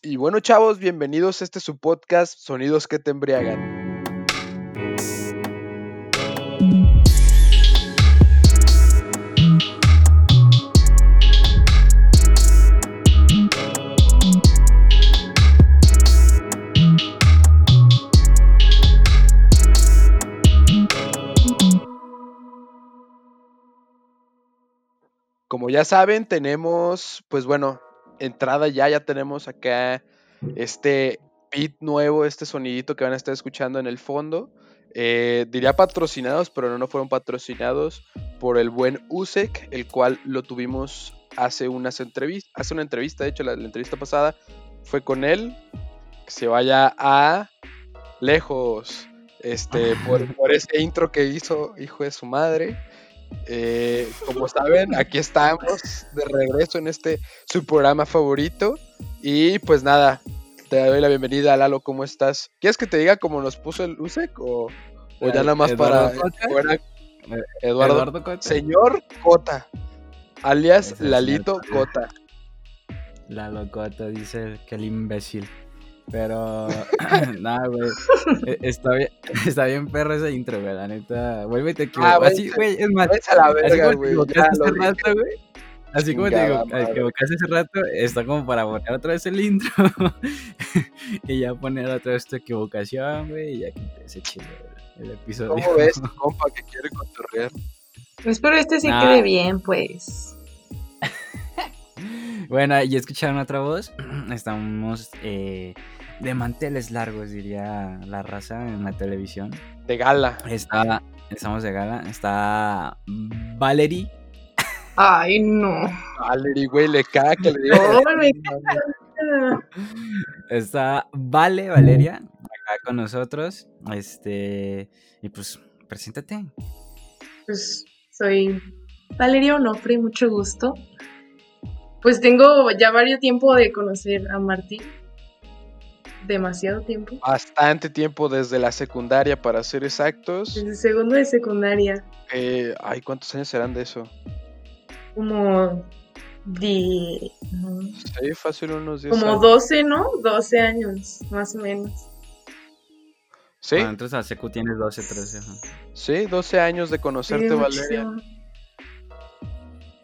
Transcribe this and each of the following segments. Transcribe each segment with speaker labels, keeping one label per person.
Speaker 1: Y bueno, chavos, bienvenidos a este su podcast Sonidos que te embriagan. Como ya saben, tenemos, pues bueno, entrada ya, ya tenemos acá este beat nuevo, este sonidito que van a estar escuchando en el fondo. Eh, diría patrocinados, pero no, no fueron patrocinados por el buen Usek, el cual lo tuvimos hace unas entrevistas, hace una entrevista, de hecho la, entrevista pasada fue con él. Que se vaya a lejos, este, por ese intro que hizo, hijo de su madre. Eh, como saben, aquí estamos de regreso en este su programa favorito. Y pues nada, te doy la bienvenida, Lalo, ¿cómo estás? ¿Quieres que te diga cómo nos puso el USEC o, ya nada más para eh, Eduardo, Cota. Señor Cota, alias Lalito Cota.
Speaker 2: Lalo Cota dice que el imbécil. Pero, nada, güey. E, está bien, está bien perro ese intro, güey. La neta, vuelve te quiero. Ah, así, güey, es más.
Speaker 1: A la verga, güey. Hace
Speaker 2: rato, güey. Así como te digo, equivocaste hace rato, está como para poner otra vez el intro y ya poner otra vez tu equivocación, güey, y ya que ese chido el episodio.
Speaker 1: ¿Cómo ves, compa, que quiere cotorrear?
Speaker 3: Espero este sí quede bien, pues.
Speaker 2: bueno, y escucharon otra voz. Estamos eh, de manteles largos, diría la raza en la televisión.
Speaker 1: De gala.
Speaker 2: Está, estamos de gala. Está Valerie.
Speaker 3: Ay, no.
Speaker 1: Valerie, güey, le caga que le diga.
Speaker 2: Está Vale, Valeria, acá con nosotros. Este, y pues, preséntate.
Speaker 3: Pues soy Valeria Onofre, mucho gusto. Pues tengo ya varios tiempo de conocer a Martín demasiado tiempo.
Speaker 1: Bastante tiempo desde la secundaria, para ser exactos.
Speaker 3: Desde segundo de secundaria.
Speaker 1: Eh, ay, ¿cuántos años serán de eso?
Speaker 3: Como... De...
Speaker 1: Sí, fácil unos 10
Speaker 3: Como 12, ¿no? 12 años, más o menos.
Speaker 1: Sí.
Speaker 2: Ah, entonces a secu tienes 12, 13.
Speaker 1: Sí, 12 años de conocerte, Valeria.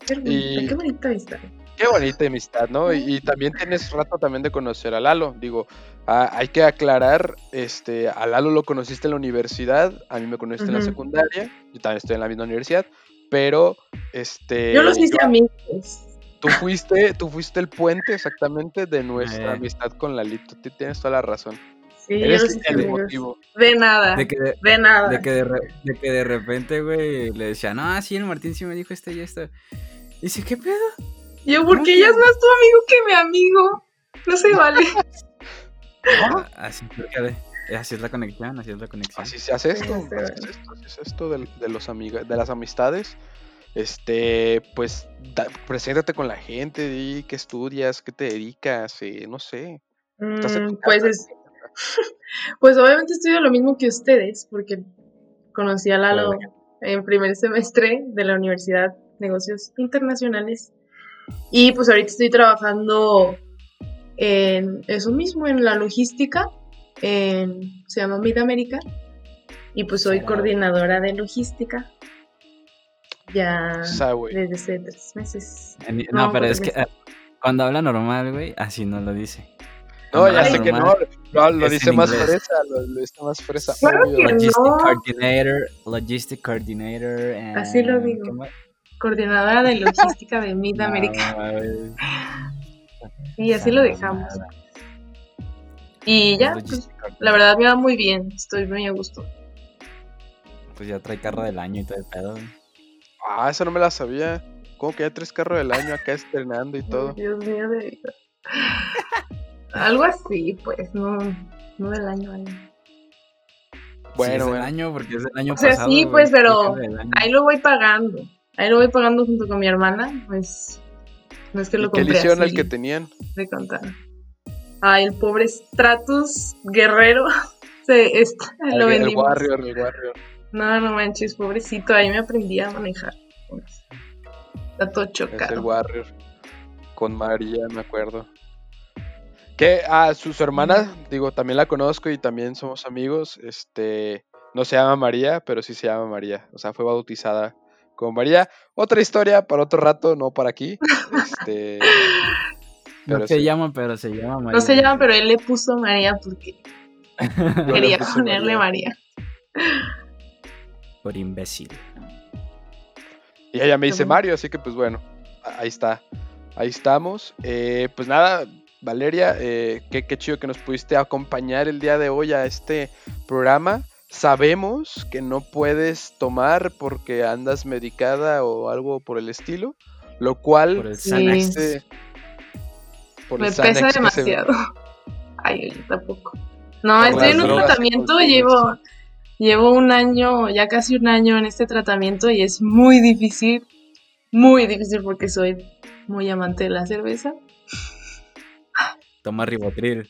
Speaker 3: Qué, y... qué bonita amistad.
Speaker 1: Qué bonita amistad, ¿no? Y, también tienes rato también de conocer a Lalo. Digo, hay que aclarar, este, a Lalo lo conociste en la universidad, a mí me conociste en la secundaria, yo también estoy en la misma universidad, pero este.
Speaker 3: Yo los hice amigos.
Speaker 1: Tú fuiste, tú fuiste el puente exactamente de nuestra eh. amistad con Lalito. Tienes toda la razón.
Speaker 3: Sí, Eres el motivo. De nada. De, que de, nada.
Speaker 2: De que de, que de repente, güey, le decía, no, sí, el Martín sí me dijo esto y esto. Y dice, ¿qué pedo?
Speaker 3: Yo, porque ella es más tu amigo que mi amigo. No se vale.
Speaker 2: así, así es la conexión, así es la conexión.
Speaker 1: Así se hace esto, así es esto, así es esto de, de los de las amistades. Este, pues, preséntate con la gente, di qué estudias, qué te dedicas, eh, no sé.
Speaker 3: Mm, pues es, pues obviamente estudio lo mismo que ustedes, porque conocí a Lalo en primer semestre de la Universidad Negocios Internacionales y pues ahorita estoy trabajando en eso mismo, en la logística, en, se llama Mid América, y pues soy coordinadora de logística. Ya desde hace tres meses.
Speaker 2: No, pero es que eh, cuando habla normal, güey, así no lo dice.
Speaker 1: No, ya sé que no, lo, dice más fresa, lo, dice más fresa.
Speaker 2: Logistic Coordinator, Logistic Coordinator.
Speaker 3: así lo digo coordinadora de logística de Mid América. Y así lo dejamos. Y ya, pues, la verdad me va muy bien, estoy muy a gusto.
Speaker 2: Pues ya trae carro del año y todo el pedo.
Speaker 1: Ah, eso no me la sabía. ¿Cómo que ya tres carros del año acá estrenando y todo?
Speaker 3: Dios mío, de... Algo así, pues, no, no del año año.
Speaker 2: Bueno, del año, porque es del año pasado. O sea,
Speaker 3: sí, pues, pero ahí lo voy pagando. Ahí lo voy pagando junto con mi hermana, pues no es que lo compré.
Speaker 1: ¿Qué el que tenían?
Speaker 3: De contar. Ay, el pobre Stratus Guerrero. Se, está, lo
Speaker 1: el, el Warrior, el Warrior.
Speaker 3: No, no manches, pobrecito. Ahí me aprendí a manejar. Está todo chocado.
Speaker 1: Es el Warrior. Con María, me acuerdo. Que a su, hermana, digo, también la conozco y también somos amigos. Este, no se llama María, pero sí se llama María. O sea, fue bautizada María. Otra historia para otro rato, no para aquí. Este,
Speaker 2: no se llama, pero se llama María.
Speaker 3: No se llama, pero él le puso María porque quería ponerle María.
Speaker 2: Por imbécil.
Speaker 1: Y ella me dice Mario, así que pues bueno, ahí está. Ahí estamos. Eh, pues nada, Valeria, eh, qué, qué chido que nos pudiste acompañar el día de hoy a este programa. Sabemos que no puedes tomar porque andas medicada o algo por el estilo, lo cual
Speaker 2: por el
Speaker 3: me pesa demasiado. Ay, yo tampoco. No, estoy en un tratamiento, llevo, llevo un año, ya casi un año en este tratamiento y es muy difícil, muy difícil porque soy muy amante de la cerveza.
Speaker 2: Toma ribotril.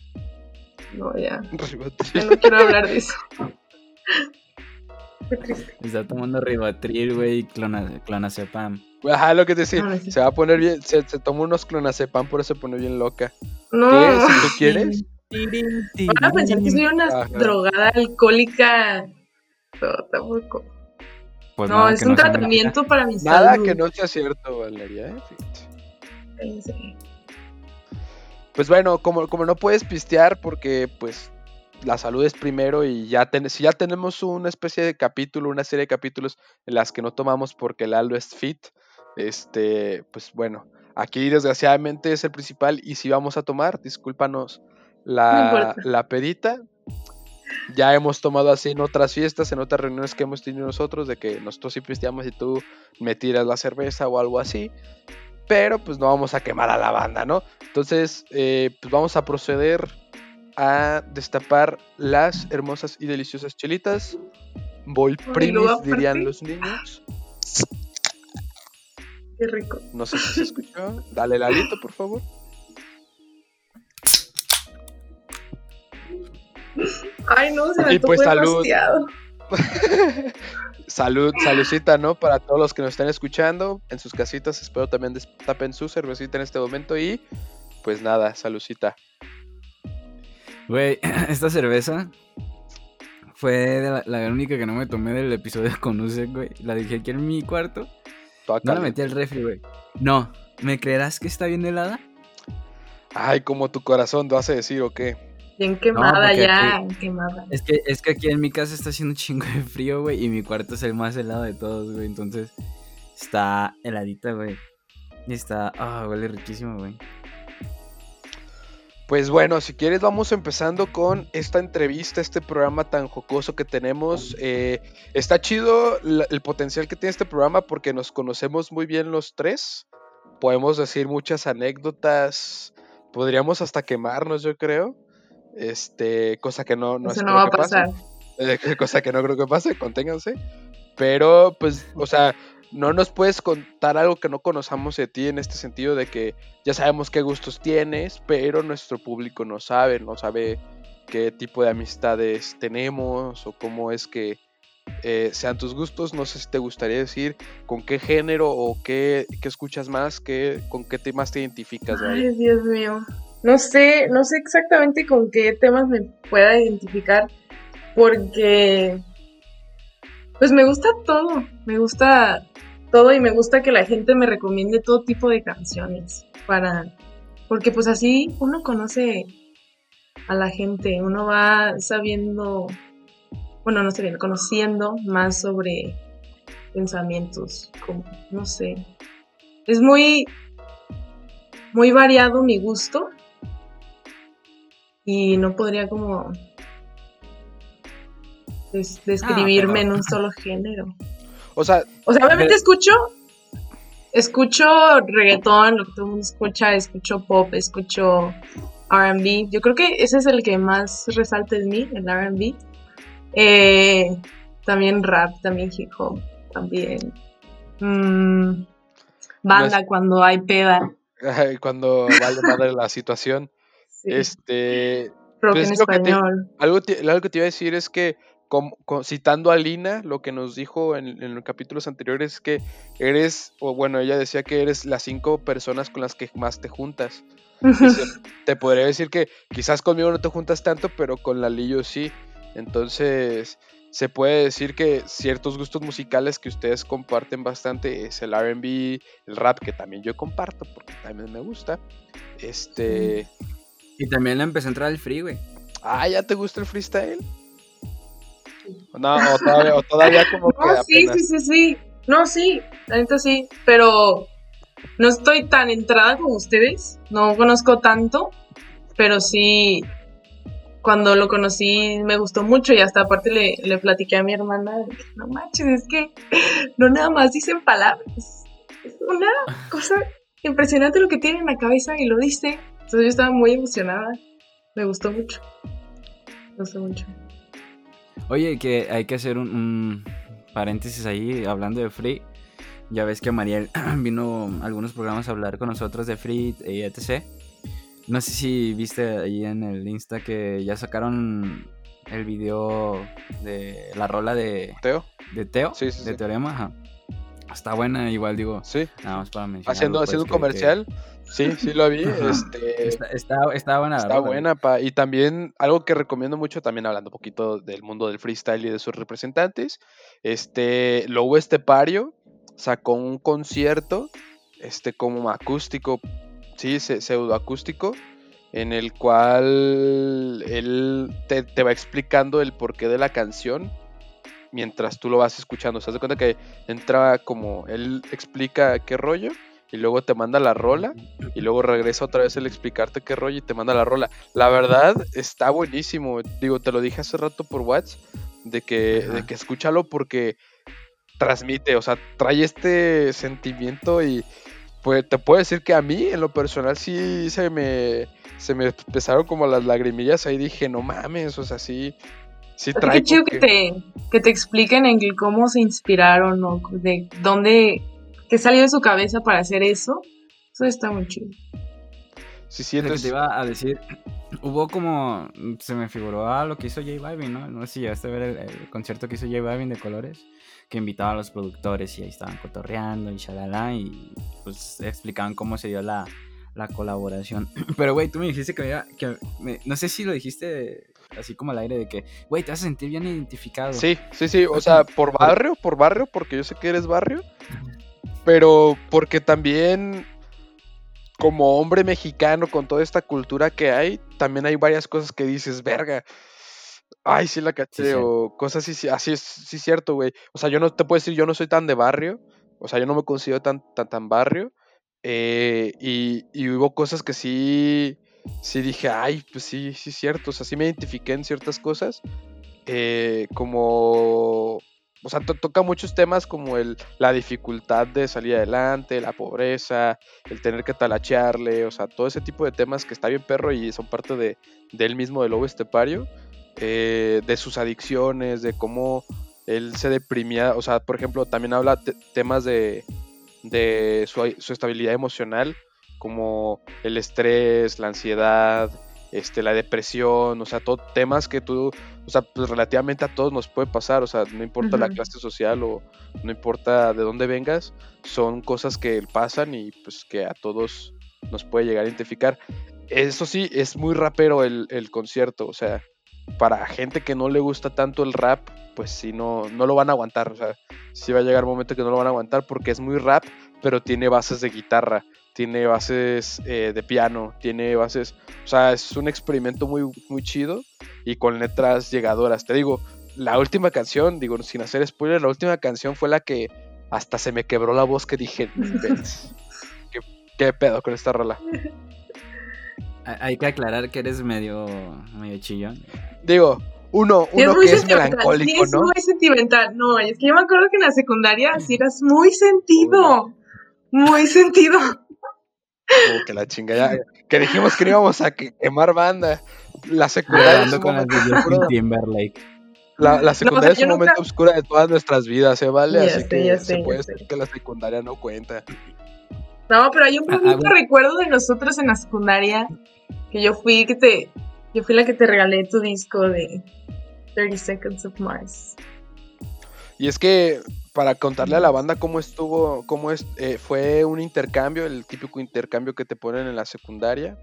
Speaker 3: No, ya. ya no quiero hablar de eso. Qué triste.
Speaker 2: Está tomando ribotril, güey, y clonazepam.
Speaker 1: Ajá, lo que te decía, se va a poner bien, se, se toma unos clonazepam, por eso se pone bien loca.
Speaker 3: No.
Speaker 1: ¿Qué? Si tú quieres.
Speaker 3: Van a pensar que soy una drogada alcohólica. No, tampoco. Pues no, es un tratamiento para mi
Speaker 1: salud. Nada que no sea cierto, Valeria, ¿eh? Pues bueno, como, como no puedes pistear porque pues la salud es primero y ya si ya tenemos una especie de capítulo, una serie de capítulos en las que no tomamos porque el aldo es fit, este, pues bueno, aquí desgraciadamente es el principal y si vamos a tomar, discúlpanos la, la pedita. Ya hemos tomado así en otras fiestas, en otras reuniones que hemos tenido nosotros, de que nosotros sí pisteamos y tú me tiras la cerveza o algo así. Pero pues no vamos a quemar a la banda, ¿no? Entonces, eh, pues vamos a proceder a destapar las hermosas y deliciosas chelitas. Voy primis, dirían los niños.
Speaker 3: Qué rico.
Speaker 1: No sé si se escuchó. Dale el alito, por favor.
Speaker 3: Ay, no, se me pues salud.
Speaker 1: salud, saludcita, ¿no? Para todos los que nos están escuchando en sus casitas, espero también destapen su cervecita en este momento y pues nada, saludcita.
Speaker 2: Güey, esta cerveza fue la, única que no me tomé del episodio con Usek, güey. La dejé aquí en mi cuarto. No la metí al refri, güey. No, ¿me creerás que está bien helada?
Speaker 1: Ay, como tu corazón te hace decir o qué.
Speaker 3: Bien quemada ya, quemada.
Speaker 2: Es que, es que aquí en mi casa está haciendo un chingo de frío, güey, y mi cuarto es el más helado de todos, güey. Entonces, está heladita, güey. Y está, ah, huele riquísimo, güey.
Speaker 1: Pues bueno, si quieres vamos empezando con esta entrevista, este programa tan jocoso que tenemos. Eh, está chido el potencial que tiene este programa porque nos conocemos muy bien los tres. Podemos decir muchas anécdotas. Podríamos hasta quemarnos, yo creo. Este, cosa que no, no,
Speaker 3: Eso no va a pasar.
Speaker 1: Eh, cosa que no creo que pase, conténganse. Pero, pues, o sea, no nos puedes contar algo que no conozcamos de ti en este sentido de que ya sabemos qué gustos tienes, pero nuestro público no sabe, no sabe qué tipo de amistades tenemos o cómo es que eh, sean tus gustos. No sé si te gustaría decir con qué género o qué, escuchas más, qué, con qué temas te identificas.
Speaker 3: Ay, Dios mío. No sé, no sé exactamente con qué temas me pueda identificar porque pues me gusta todo, me gusta todo y me gusta que la gente me recomiende todo tipo de canciones para porque pues así uno conoce a la gente, uno va sabiendo, bueno, no sé, conociendo más sobre pensamientos, como, no sé. Es muy, muy variado mi gusto y no podría como describirme en un solo género.
Speaker 1: O sea,
Speaker 3: o sea, obviamente escucho, escucho reggaetón, lo que todo el mundo escucha, escucho pop, escucho RB. Yo creo que ese es el que más resalta en mí, el RB. Eh, también rap, también hip hop, también mm, banda cuando hay peda.
Speaker 1: Cuando vale madre la situación. Este.
Speaker 3: Rock pues en español.
Speaker 1: algo, algo que te iba a decir es que citando a Lina, lo que nos dijo en, en, los capítulos anteriores es que eres, o bueno, ella decía que eres las cinco personas con las que más te juntas. te podría decir que quizás conmigo no te juntas tanto, pero con la Lillo sí. Entonces, se puede decir que ciertos gustos musicales que ustedes comparten bastante es el RB, el rap, que también yo comparto porque también me gusta. Este.
Speaker 2: Y también le empecé a entrar el free, güey.
Speaker 1: Ah, ¿ya te gusta el freestyle? No, o todavía, todavía como que.
Speaker 3: No, sí, sí, sí, sí. No, sí, la sí. Pero no estoy tan entrada como ustedes. No conozco tanto. Pero sí, cuando lo conocí me gustó mucho y hasta aparte le, le platiqué a mi hermana, no manches, es que no nada más dicen palabras, es una cosa impresionante lo que tiene en la cabeza y lo dice. Entonces yo estaba muy emocionada, me gustó mucho, me gustó mucho.
Speaker 2: Oye, que hay que hacer un, paréntesis ahí hablando de Free. Ya ves que Mariel vino a algunos programas a hablar con nosotros de Free y etc. No sé si viste ahí en el Insta que ya sacaron el video de la rola de
Speaker 1: Teo.
Speaker 2: De Teo, de Teorema. Está buena, igual digo.
Speaker 1: Sí.
Speaker 2: Nada más para mencionar.
Speaker 1: Haciendo, pues, haciendo un comercial. Sí, sí lo vi. Este,
Speaker 2: está, está, buena.
Speaker 1: Está buena, pa. Y también algo que recomiendo mucho, también hablando un poquito del mundo del freestyle y de sus representantes. Este, Lobo Estepario sacó un concierto, este, como acústico sí, pseudoacústico, en el cual él te, va explicando el porqué de la canción mientras tú lo vas escuchando. ¿Se das cuenta que entra como él explica qué rollo y luego te manda la rola y luego regresa otra vez el explicarte qué rollo y te manda la rola? La verdad está buenísimo. Digo, te lo dije hace rato por WhatsApp de que, de que escúchalo porque transmite, o sea, trae este sentimiento y pues te puedo decir que a mí, en lo personal, sí se me, se me empezaron como las lagrimillas ahí. Dije, no mames, o sea, sí, sí
Speaker 3: trae. Qué chido que... te, que te expliquen en cómo se inspiraron o de dónde, qué salió de su cabeza para hacer eso. Eso está muy chido.
Speaker 2: Sí, sí, entonces... Te iba a decir, hubo como, se me figuró a lo que hizo J Balvin, ¿no? No sé si llegaste a ver el, concierto que hizo J Balvin de Colores, que invitaba a los productores y ahí estaban cotorreando y shalala, y pues explicaban cómo se dio la, la colaboración. Pero, güey, tú me dijiste que, que no sé si lo dijiste así como al aire de que, güey, te vas a sentir bien identificado.
Speaker 1: Sí, sí, sí, o sea, por barrio, por barrio, porque yo sé que eres barrio, pero porque también como hombre mexicano con toda esta cultura que hay, también hay varias cosas que dices, verga. Ay, sí la caché, o cosas así, así es, sí cierto, güey. O sea, yo no te puedo decir, yo no soy tan de barrio, o sea, yo no me considero tan, tan, tan barrio, eh, y, y, hubo cosas que sí, sí dije, ay, pues sí, sí cierto, o sea, sí me identifiqué en ciertas cosas, eh, como o sea, toca muchos temas como el, la dificultad de salir adelante, la pobreza, el tener que talachearle, o sea, todo ese tipo de temas que está bien perro y son parte de, él mismo, del lobo estepario, eh, de sus adicciones, de cómo él se deprimía, o sea, por ejemplo, también habla temas de, de su, su estabilidad emocional, como el estrés, la ansiedad, este, la depresión, o sea, todo, temas que tú, o sea, pues relativamente a todos nos puede pasar, o sea, no importa la clase social o no importa de dónde vengas, son cosas que pasan y pues que a todos nos puede llegar a identificar. Eso sí, es muy rapero el, el concierto, o sea, para gente que no le gusta tanto el rap, pues sí, no, no lo van a aguantar, o sea, sí va a llegar un momento que no lo van a aguantar porque es muy rap, pero tiene bases de guitarra tiene bases eh, de piano, tiene bases, o sea, es un experimento muy, muy chido y con letras llegadoras. Te digo, la última canción, digo, sin hacer spoiler, la última canción fue la que hasta se me quebró la voz que dije, ¿qué, ¿qué, pedo con esta rola?
Speaker 2: Hay que aclarar que eres medio, medio chillón.
Speaker 1: Digo, uno, uno que es melancólico, ¿no?
Speaker 3: Es muy sentimental. No, es que yo me acuerdo que en la secundaria sí eras muy sentido. Muy sentido
Speaker 1: que la chingada. Que dijimos que no íbamos a quemar banda. La secundaria. es con Timberlake. La, la secundaria es un momento oscuro de todas nuestras vidas, ¿se vale? Así que se puede decir que la secundaria no cuenta.
Speaker 3: No, pero hay un ah, bonito recuerdo de nosotros en la secundaria que yo fui que te yo fui la que te regalé tu disco de 30 Seconds of Mars.
Speaker 1: Y es que para contarle a la banda cómo estuvo, cómo es, eh, fue un intercambio, el típico intercambio que te ponen en la secundaria.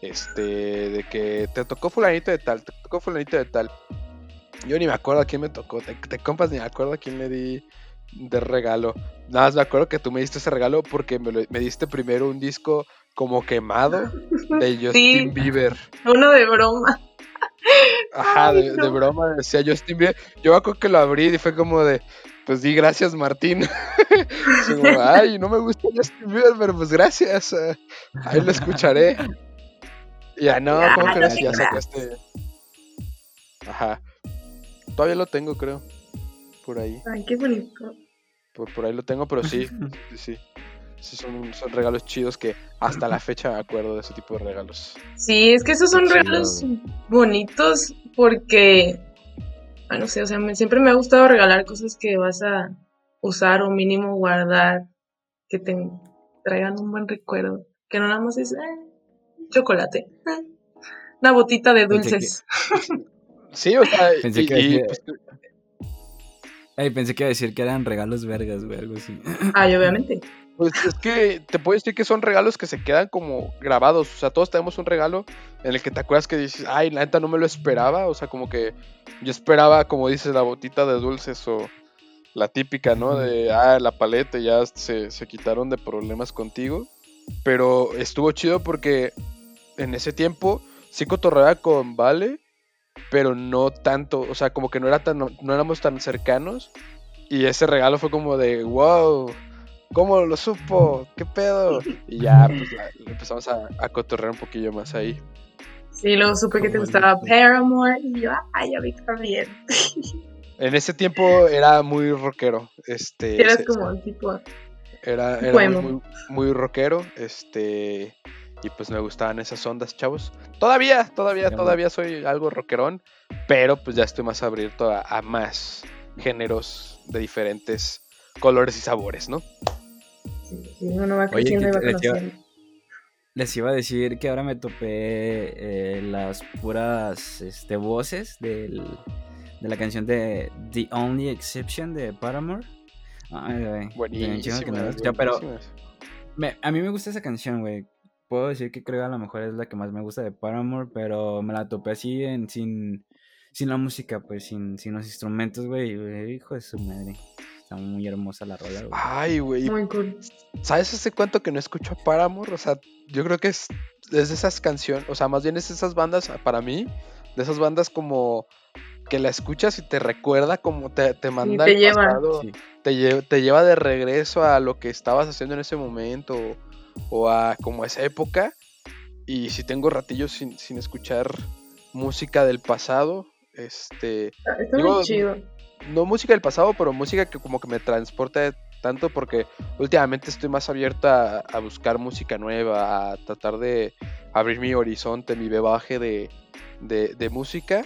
Speaker 1: Este, de que te tocó fulanito de tal, te tocó fulanito de tal. Yo ni me acuerdo a quién me tocó, te, compas ni me acuerdo a quién le di de regalo. Nada más me acuerdo que tú me diste ese regalo porque me, me diste primero un disco como quemado de Justin Bieber.
Speaker 3: Uno de broma.
Speaker 1: Ajá, de, broma decía Justin Bieber. Yo me acuerdo que lo abrí y fue como de, pues di gracias Martín. Ay, no me gusta Justin Bieber, pero pues gracias. Eh, ahí lo escucharé. Ya no, ¿cómo que ya sacaste? Ajá. Todavía lo tengo, creo. Por ahí.
Speaker 3: Ay, qué bonito.
Speaker 1: Por, por ahí lo tengo, pero sí, sí, sí. son, son regalos chidos que hasta la fecha me acuerdo de ese tipo de regalos.
Speaker 3: Sí, es que esos son regalos bonitos porque, no sé, o sea, siempre me ha gustado regalar cosas que vas a usar o mínimo guardar, que te traigan un buen recuerdo, que no nada más es, eh, chocolate. Una botita de dulces.
Speaker 1: Sí, o sea,
Speaker 2: pensé, que pues, pensé que iba a decir que eran regalos vergas, güey, algo así.
Speaker 3: Ay, obviamente.
Speaker 1: Pues es que te puedo decir que son regalos que se quedan como grabados. O sea, todos tenemos un regalo en el que te acuerdas que dices, ay, la neta no me lo esperaba. O sea, como que yo esperaba, como dices, la botita de dulces o la típica, ¿no? De, ah, la paleta, ya se, se quitaron de problemas contigo. Pero estuvo chido porque en ese tiempo sí cotorreaba con Vale, pero no tanto, o sea, como que no, era tan, no éramos tan cercanos. Y ese regalo fue como de, wow, ¿cómo lo supo? ¿Qué pedo? Y ya, pues empezamos a, a, cotorrear un poquillo más ahí.
Speaker 3: Sí, luego supe que te gustaba Paramore y yo, ay, a mí también.
Speaker 1: En ese tiempo era muy rockero. Este,
Speaker 3: Eras como un tipo.
Speaker 1: Era, era muy, muy rockero. Este y pues me gustaban esas ondas, chavos. Todavía, todavía, todavía soy algo rockerón, pero pues ya estoy más abierto a, más géneros de diferentes colores y sabores, ¿no?
Speaker 3: Sí, uno va creciendo y va les iba,
Speaker 2: les iba a decir que ahora me topé eh, las puras este, voces del, de la canción de The Only Exception de Paramore. Ay, güey.
Speaker 1: Buenísimo.
Speaker 2: pero a mí me gusta esa canción, güey puedo decir que creo que a lo mejor es la que más me gusta de Paramore, pero me la topé así en, sin, sin la música, pues sin, sin los instrumentos, güey. Hijo de su madre. Está muy hermosa la rola, güey.
Speaker 1: Ay, güey.
Speaker 3: Muy cool.
Speaker 1: ¿Sabes hace cuánto que no escucho a Paramore? O sea, yo creo que es, es de esas canciones, o sea, más bien es de esas bandas, para mí, de esas bandas como que la escuchas y te recuerda como te, te manda
Speaker 3: te lleva.
Speaker 1: te, te lleva de regreso a lo que estabas haciendo en ese momento o a como esa época. Y si tengo ratillos sin, sin escuchar música del pasado, este...
Speaker 3: Está muy chido.
Speaker 1: No música del pasado, pero música que como que me transporta tanto porque últimamente estoy más abierto a, buscar música nueva, a tratar de abrir mi horizonte, mi bebaje de, de, música.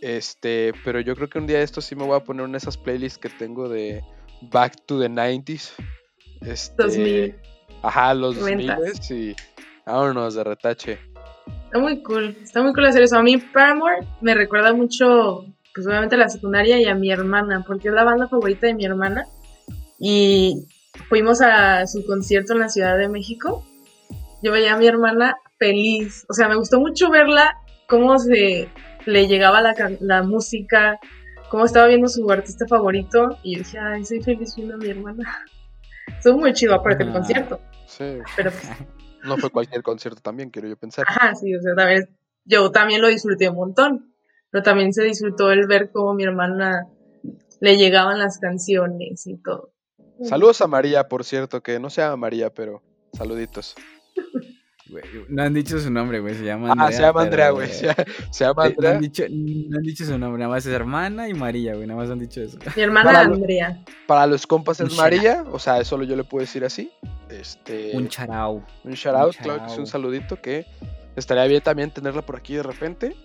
Speaker 1: Este, pero yo creo que un día esto sí me voy a poner en esas playlists que tengo de Back to the 90s. Este,
Speaker 3: 2000.
Speaker 1: Ajá, los miles y vámonos de retache.
Speaker 3: Está muy cool, está muy cool hacer eso. A mí Paramore me recuerda mucho, pues obviamente la secundaria y a mi hermana, porque es la banda favorita de mi hermana. Y fuimos a su concierto en la Ciudad de México. Yo veía a mi hermana feliz, o sea, me gustó mucho verla, cómo se le llegaba la, la música, cómo estaba viendo su artista favorito. Y yo dije, ay, soy feliz viendo a mi hermana. Estuvo muy chido aparte el concierto.
Speaker 1: Sí.
Speaker 3: Pero pues,
Speaker 1: no fue cualquier concierto también, quiero yo pensar.
Speaker 3: Ajá, sí, o sea, también, yo también lo disfruté un montón, pero también se disfrutó el ver cómo mi hermana le llegaban las canciones y todo.
Speaker 1: Saludos a María, por cierto, que no se llama María, pero saluditos.
Speaker 2: no han dicho su nombre, güey. Se llama Andrea.
Speaker 1: Ah, se llama Andrea, güey. Se, llama Andrea.
Speaker 2: No han, dicho, no han, dicho, su nombre, nada más es hermana y María, güey. Nada más han dicho eso.
Speaker 3: Mi hermana Andrea.
Speaker 1: para los compas es María, o sea, solo yo le puedo decir así. Este,
Speaker 2: un charao.
Speaker 1: Un shout claro que es un saludito que estaría bien también tenerla por aquí de repente.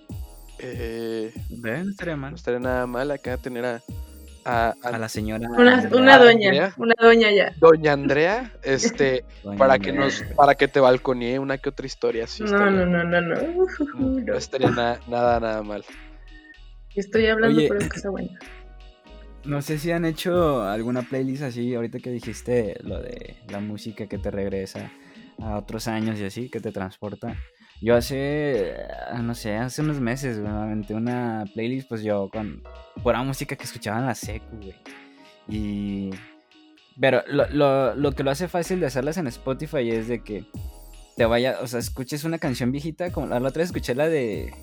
Speaker 1: Eh,
Speaker 2: ¿Ven? No estaría mal.
Speaker 1: No estaría nada mal acá tener a, a,
Speaker 2: la señora.
Speaker 3: Una, doña, una doña ya.
Speaker 1: Doña Andrea, este, para que nos, para que te balconee una que otra historia así.
Speaker 3: No, no, no, no, no.
Speaker 1: No estaría nada, nada mal.
Speaker 3: Estoy hablando, pero es que está buena.
Speaker 2: No sé si han hecho alguna playlist así, ahorita que dijiste lo de la música que te regresa a otros años y así, que te transporta. Yo hace, no sé, hace unos meses, me aventé una playlist, pues yo con pura música que escuchaba en la secu, güey. Y... Pero lo, lo, lo que lo hace fácil de hacerlas en Spotify es de que te vaya, o sea, escuches una canción viejita, como la otra vez escuché la de...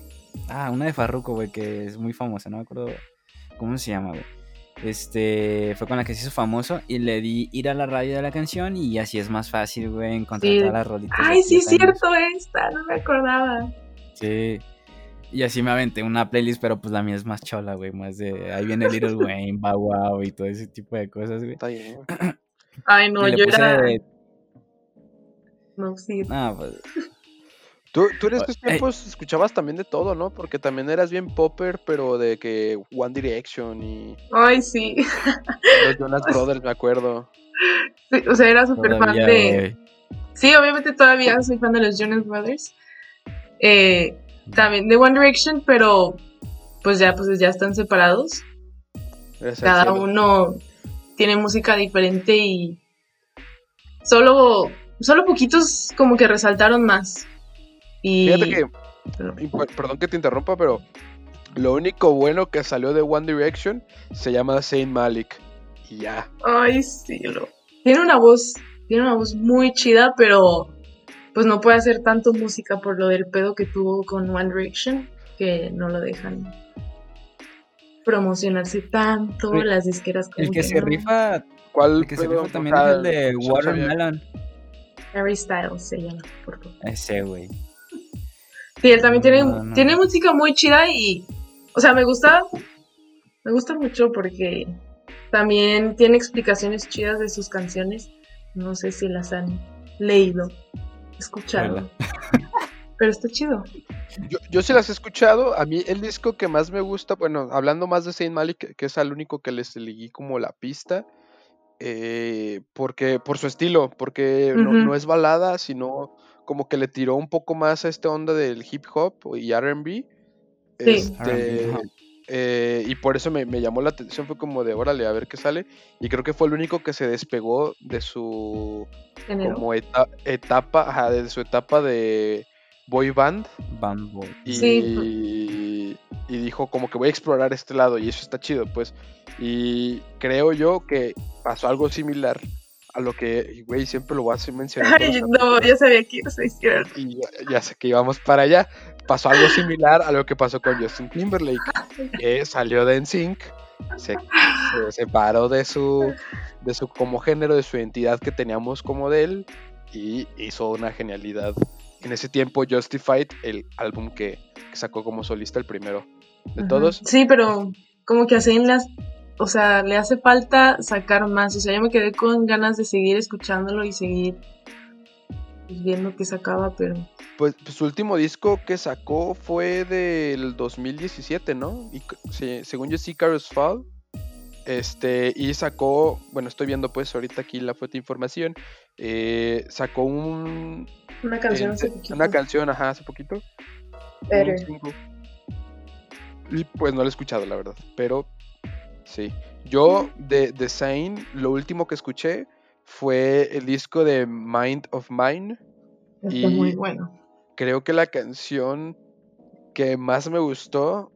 Speaker 2: Ah, una de Farruko, güey, que es muy famosa, no me acuerdo cómo se llama, güey. Este, fue con la que se hizo famoso y le di ir a la radio de la canción y así es más fácil, güey, encontrar todas las rolitas.
Speaker 3: Ay, sí, es cierto esta, no me acordaba.
Speaker 2: Sí. Y así me aventé una playlist, pero pues la mía es más chola, güey, más de ahí viene Little Wayne, Bow Wow y todo ese tipo de cosas, güey. Está bien.
Speaker 3: Ay, no, yo era... No, sí.
Speaker 2: No, pues...
Speaker 1: Tú, tú en estos tiempos escuchabas también de todo, ¿no? Porque también eras bien popper, pero de que One Direction y.
Speaker 3: Ay, sí.
Speaker 1: Los Jonas Brothers, me acuerdo.
Speaker 3: Sí, o sea, era súper fan de. Sí, obviamente todavía soy fan de los Jonas Brothers. Eh, también de One Direction, pero pues ya, pues ya están separados. Cada uno tiene música diferente y solo, solo poquitos como que resaltaron más.
Speaker 1: Fíjate que, perdón que te interrumpa, pero lo único bueno que salió de One Direction se llama Saint Malik. Y ya.
Speaker 3: Ay, sí, lo. Tiene una voz, tiene una voz muy chida, pero pues no puede hacer tanto música por lo del pedo que tuvo con One Direction, que no lo dejan promocionarse tanto, las disqueras
Speaker 2: como El que, se rifa,
Speaker 1: ¿cuál?
Speaker 2: El que se rifa también es el de Watermelon.
Speaker 3: Harry Styles se llama, por favor.
Speaker 2: Ese, güey.
Speaker 3: Sí, él también tiene, tiene música muy chida y, o sea, me gusta, me gusta mucho porque también tiene explicaciones chidas de sus canciones. No sé si las han leído, escuchado. Pero está chido.
Speaker 1: Yo, yo sí las he escuchado. A mí el disco que más me gusta, bueno, hablando más de Saint Malik, que es el único que les leí como la pista, eh, porque por su estilo, porque no, no, es balada, sino como que le tiró un poco más a esta onda del hip hop y RB. Este, eh, y por eso me, llamó la atención, fue como de órale, a ver qué sale. Y creo que fue el único que se despegó de su como etapa, ajá, de su etapa de boy band.
Speaker 2: Band boy.
Speaker 1: Y, y dijo como que voy a explorar este lado y eso está chido, pues. Y creo yo que pasó algo similar a lo que, güey, siempre lo voy a mencionar.
Speaker 3: Ay, no, ya sabía que ibas a decir
Speaker 1: Y ya, sé que íbamos para allá. Pasó algo similar a lo que pasó con Justin Timberlake, que salió de NSYNC, se, se separó de su, de su como género, de su identidad que teníamos como de él, y hizo una genialidad. En ese tiempo, Justified, el álbum que, sacó como solista, el primero de todos.
Speaker 3: Sí, pero como que hacen las o sea, le hace falta sacar más. O sea, yo me quedé con ganas de seguir escuchándolo y seguir pues, viendo que sacaba, pero...
Speaker 1: Pues, pues, su último disco que sacó fue del 2017, ¿no? Y, según yo sí, Carlos Fall. Este, y sacó, bueno, estoy viendo pues ahorita aquí la fuente de información. Eh, sacó un...
Speaker 3: Una canción hace poquito.
Speaker 1: Una canción, ajá, hace poquito. Y pues no la he escuchado, la verdad. Pero Sí. Yo de The Saint, lo último que escuché fue el disco de Mind of Mine.
Speaker 3: y muy bueno.
Speaker 1: Creo que la canción que más me gustó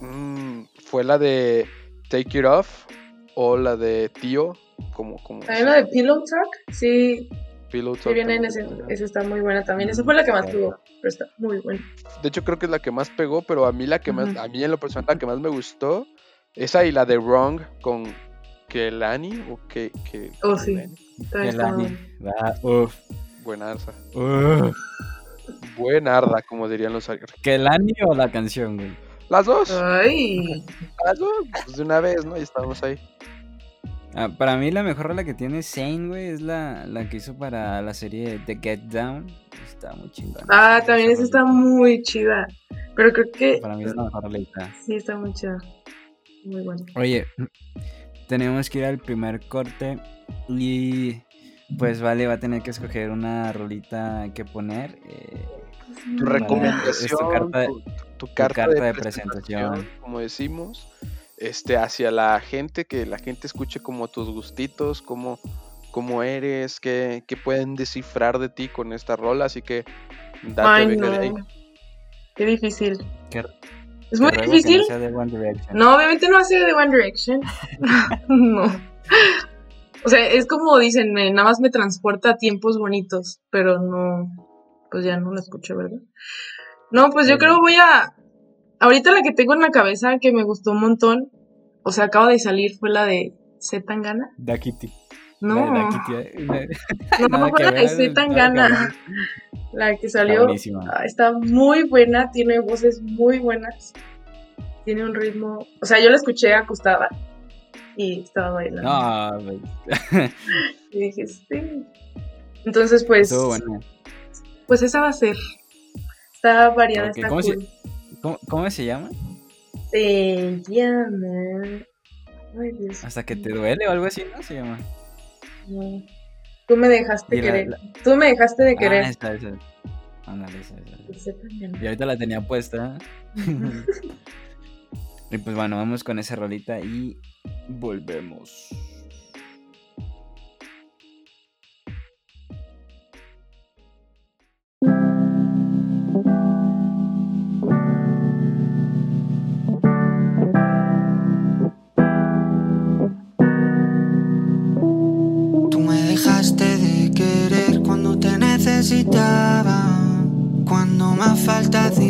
Speaker 1: mm, fue la de Take It Off o la de Tío. Como, como
Speaker 3: ¿También la de Pillow Talk? Sí. Pillow Talk. viene en ese, esa está muy buena también. Esa fue la que más tuvo, pero está muy buena.
Speaker 1: De hecho, creo que es la que más pegó, pero a mí la que más, a mí en lo personal la que más me gustó esa y la de Wrong con Kelani o que, que
Speaker 3: Oh, sí.
Speaker 2: Kelani. Ah,
Speaker 1: Buena arza. Buena arda, como dirían los
Speaker 2: ¿Kelani o la canción, güey?
Speaker 1: Las dos.
Speaker 3: Ay.
Speaker 1: Las dos. Pues de una vez, ¿no? Y estamos ahí.
Speaker 2: Ah, para mí la mejor rola que tiene Zane, güey, es la, la que hizo para la serie The Get Down. Está muy chingada.
Speaker 3: Ah, también esa está muy chida. Pero creo que...
Speaker 2: Para mí es la mejor rola.
Speaker 3: Sí, está muy chida. Muy bueno.
Speaker 2: Oye, tenemos que ir al primer corte y pues vale, va a tener que escoger una rolita que poner. Eh,
Speaker 1: tu recomendación. tu carta, de, presentación, como decimos, este, hacia la gente, que la gente escuche como tus gustitos, como cómo eres, qué, pueden descifrar de ti con esta rola, así que
Speaker 3: date Ay, no. de ahí. Qué difícil. Es muy difícil. No, obviamente no hace de One Direction. no. O sea, es como dicen, nada más me transporta a tiempos bonitos, pero no, pues ya no lo escucho, ¿verdad? No, pues yo creo voy a, ahorita la que tengo en la cabeza que me gustó un montón, o sea, acaba de salir, fue la de Z Tangana.
Speaker 2: Da Kitty.
Speaker 3: No, no, fue la de Z Tangana. La que salió ah, está muy buena, tiene voces muy buenas, tiene un ritmo, o sea, yo la escuché acostada y estaba bailando. No, pues. y dije, sí. Entonces, pues, pues esa va a ser. Está variada, está
Speaker 2: ¿Cómo, se, ¿cómo, se llama?
Speaker 3: Se llama. Ay, Dios.
Speaker 2: Hasta que te duele o algo así, ¿no? Se llama.
Speaker 3: No. Tú me dejaste querer. Tú me dejaste de querer. Ah,
Speaker 2: esa, esa. Ándale, esa, esa. Y ahorita la tenía puesta. y pues bueno, vamos con esa rolita y volvemos.
Speaker 4: Falta hacía.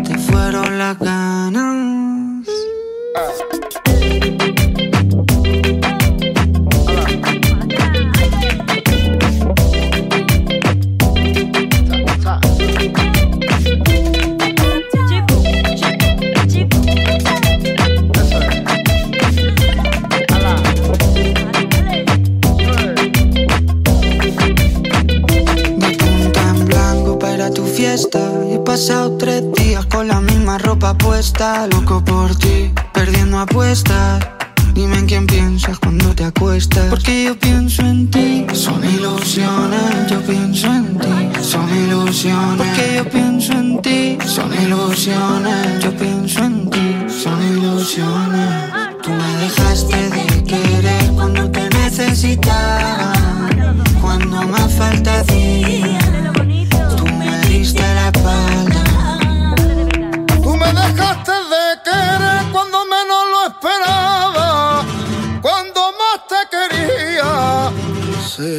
Speaker 4: fueron las ganas. De punta misma ropa puesta, loco por ti, perdiendo apuestas. Dime en quién piensas cuando te acuestas. Porque yo pienso en ti. Son ilusiones, yo pienso en ti. Son ilusiones. Porque yo pienso en ti. Son ilusiones, yo pienso en ti. Son ilusiones. Tú me dejaste de querer cuando te necesitaba. Cuando más falta ti. Tú me diste la espalda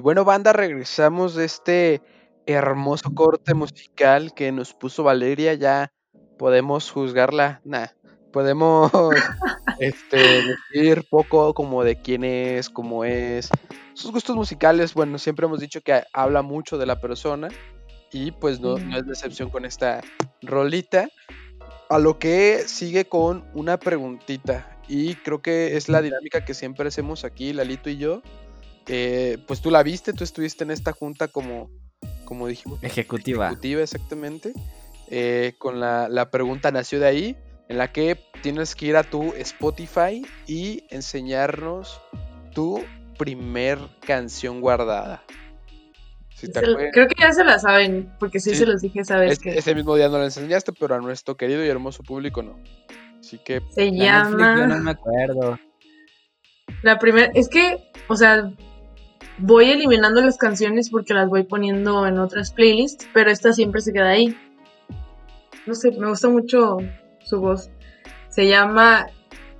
Speaker 1: Bueno, banda, regresamos de este hermoso corte musical que nos puso Valeria. Ya podemos juzgarla. Nah, podemos este, decir poco como de quién es, cómo es, sus gustos musicales. Bueno, siempre hemos dicho que habla mucho de la persona y pues no, no es decepción con esta rolita. A lo que sigue con una preguntita y creo que es la dinámica que siempre hacemos aquí, Lalito y yo. Eh, pues tú la viste, tú estuviste en esta junta como, como dijimos.
Speaker 2: Ejecutiva.
Speaker 1: Ejecutiva, exactamente. Eh, con la, la pregunta nació de ahí, en la que tienes que ir a tu Spotify y enseñarnos tu primer canción guardada.
Speaker 3: Si te creo que ya se la saben, porque sí,
Speaker 1: Sí.
Speaker 3: se los dije, ¿sabes?
Speaker 1: Es-
Speaker 3: que
Speaker 1: Ese mismo día no la enseñaste, pero a nuestro querido y hermoso público no. Así que
Speaker 3: se
Speaker 2: La Netflix,
Speaker 3: llama...
Speaker 2: yo no me acuerdo.
Speaker 3: La primera, es que, o sea, voy eliminando las canciones porque las voy poniendo en otras playlists, pero esta siempre se queda ahí. No sé, me gusta mucho su voz. Se llama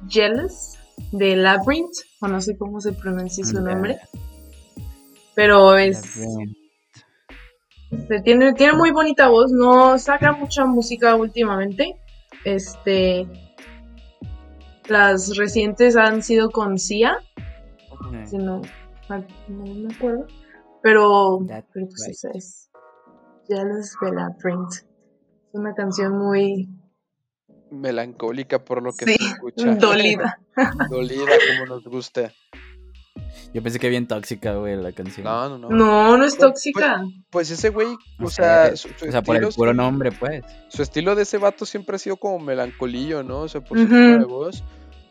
Speaker 3: Jealous de Labyrinth, o no sé cómo se pronuncia su nombre, pero es este, tiene, tiene muy bonita voz, no saca mucha música últimamente. Este las recientes han sido con Sia, si no, no me acuerdo. Pero, pero pues
Speaker 2: right.
Speaker 3: esa es Jealous de Labyrinth. Es una canción muy
Speaker 1: melancólica por lo que
Speaker 3: Sí,
Speaker 1: se escucha.
Speaker 3: dolida.
Speaker 1: Dolida como nos gusta.
Speaker 2: Yo pensé que bien tóxica, güey, la canción.
Speaker 1: No, no, no.
Speaker 3: No, no es
Speaker 1: Pues-
Speaker 3: tóxica.
Speaker 1: Pues ese güey, o
Speaker 2: sé,
Speaker 1: sea, su, su
Speaker 2: o sea, por el puro nombre, pues.
Speaker 1: su estilo de ese vato siempre ha sido como melancolillo, ¿no? O sea, por su tono de voz.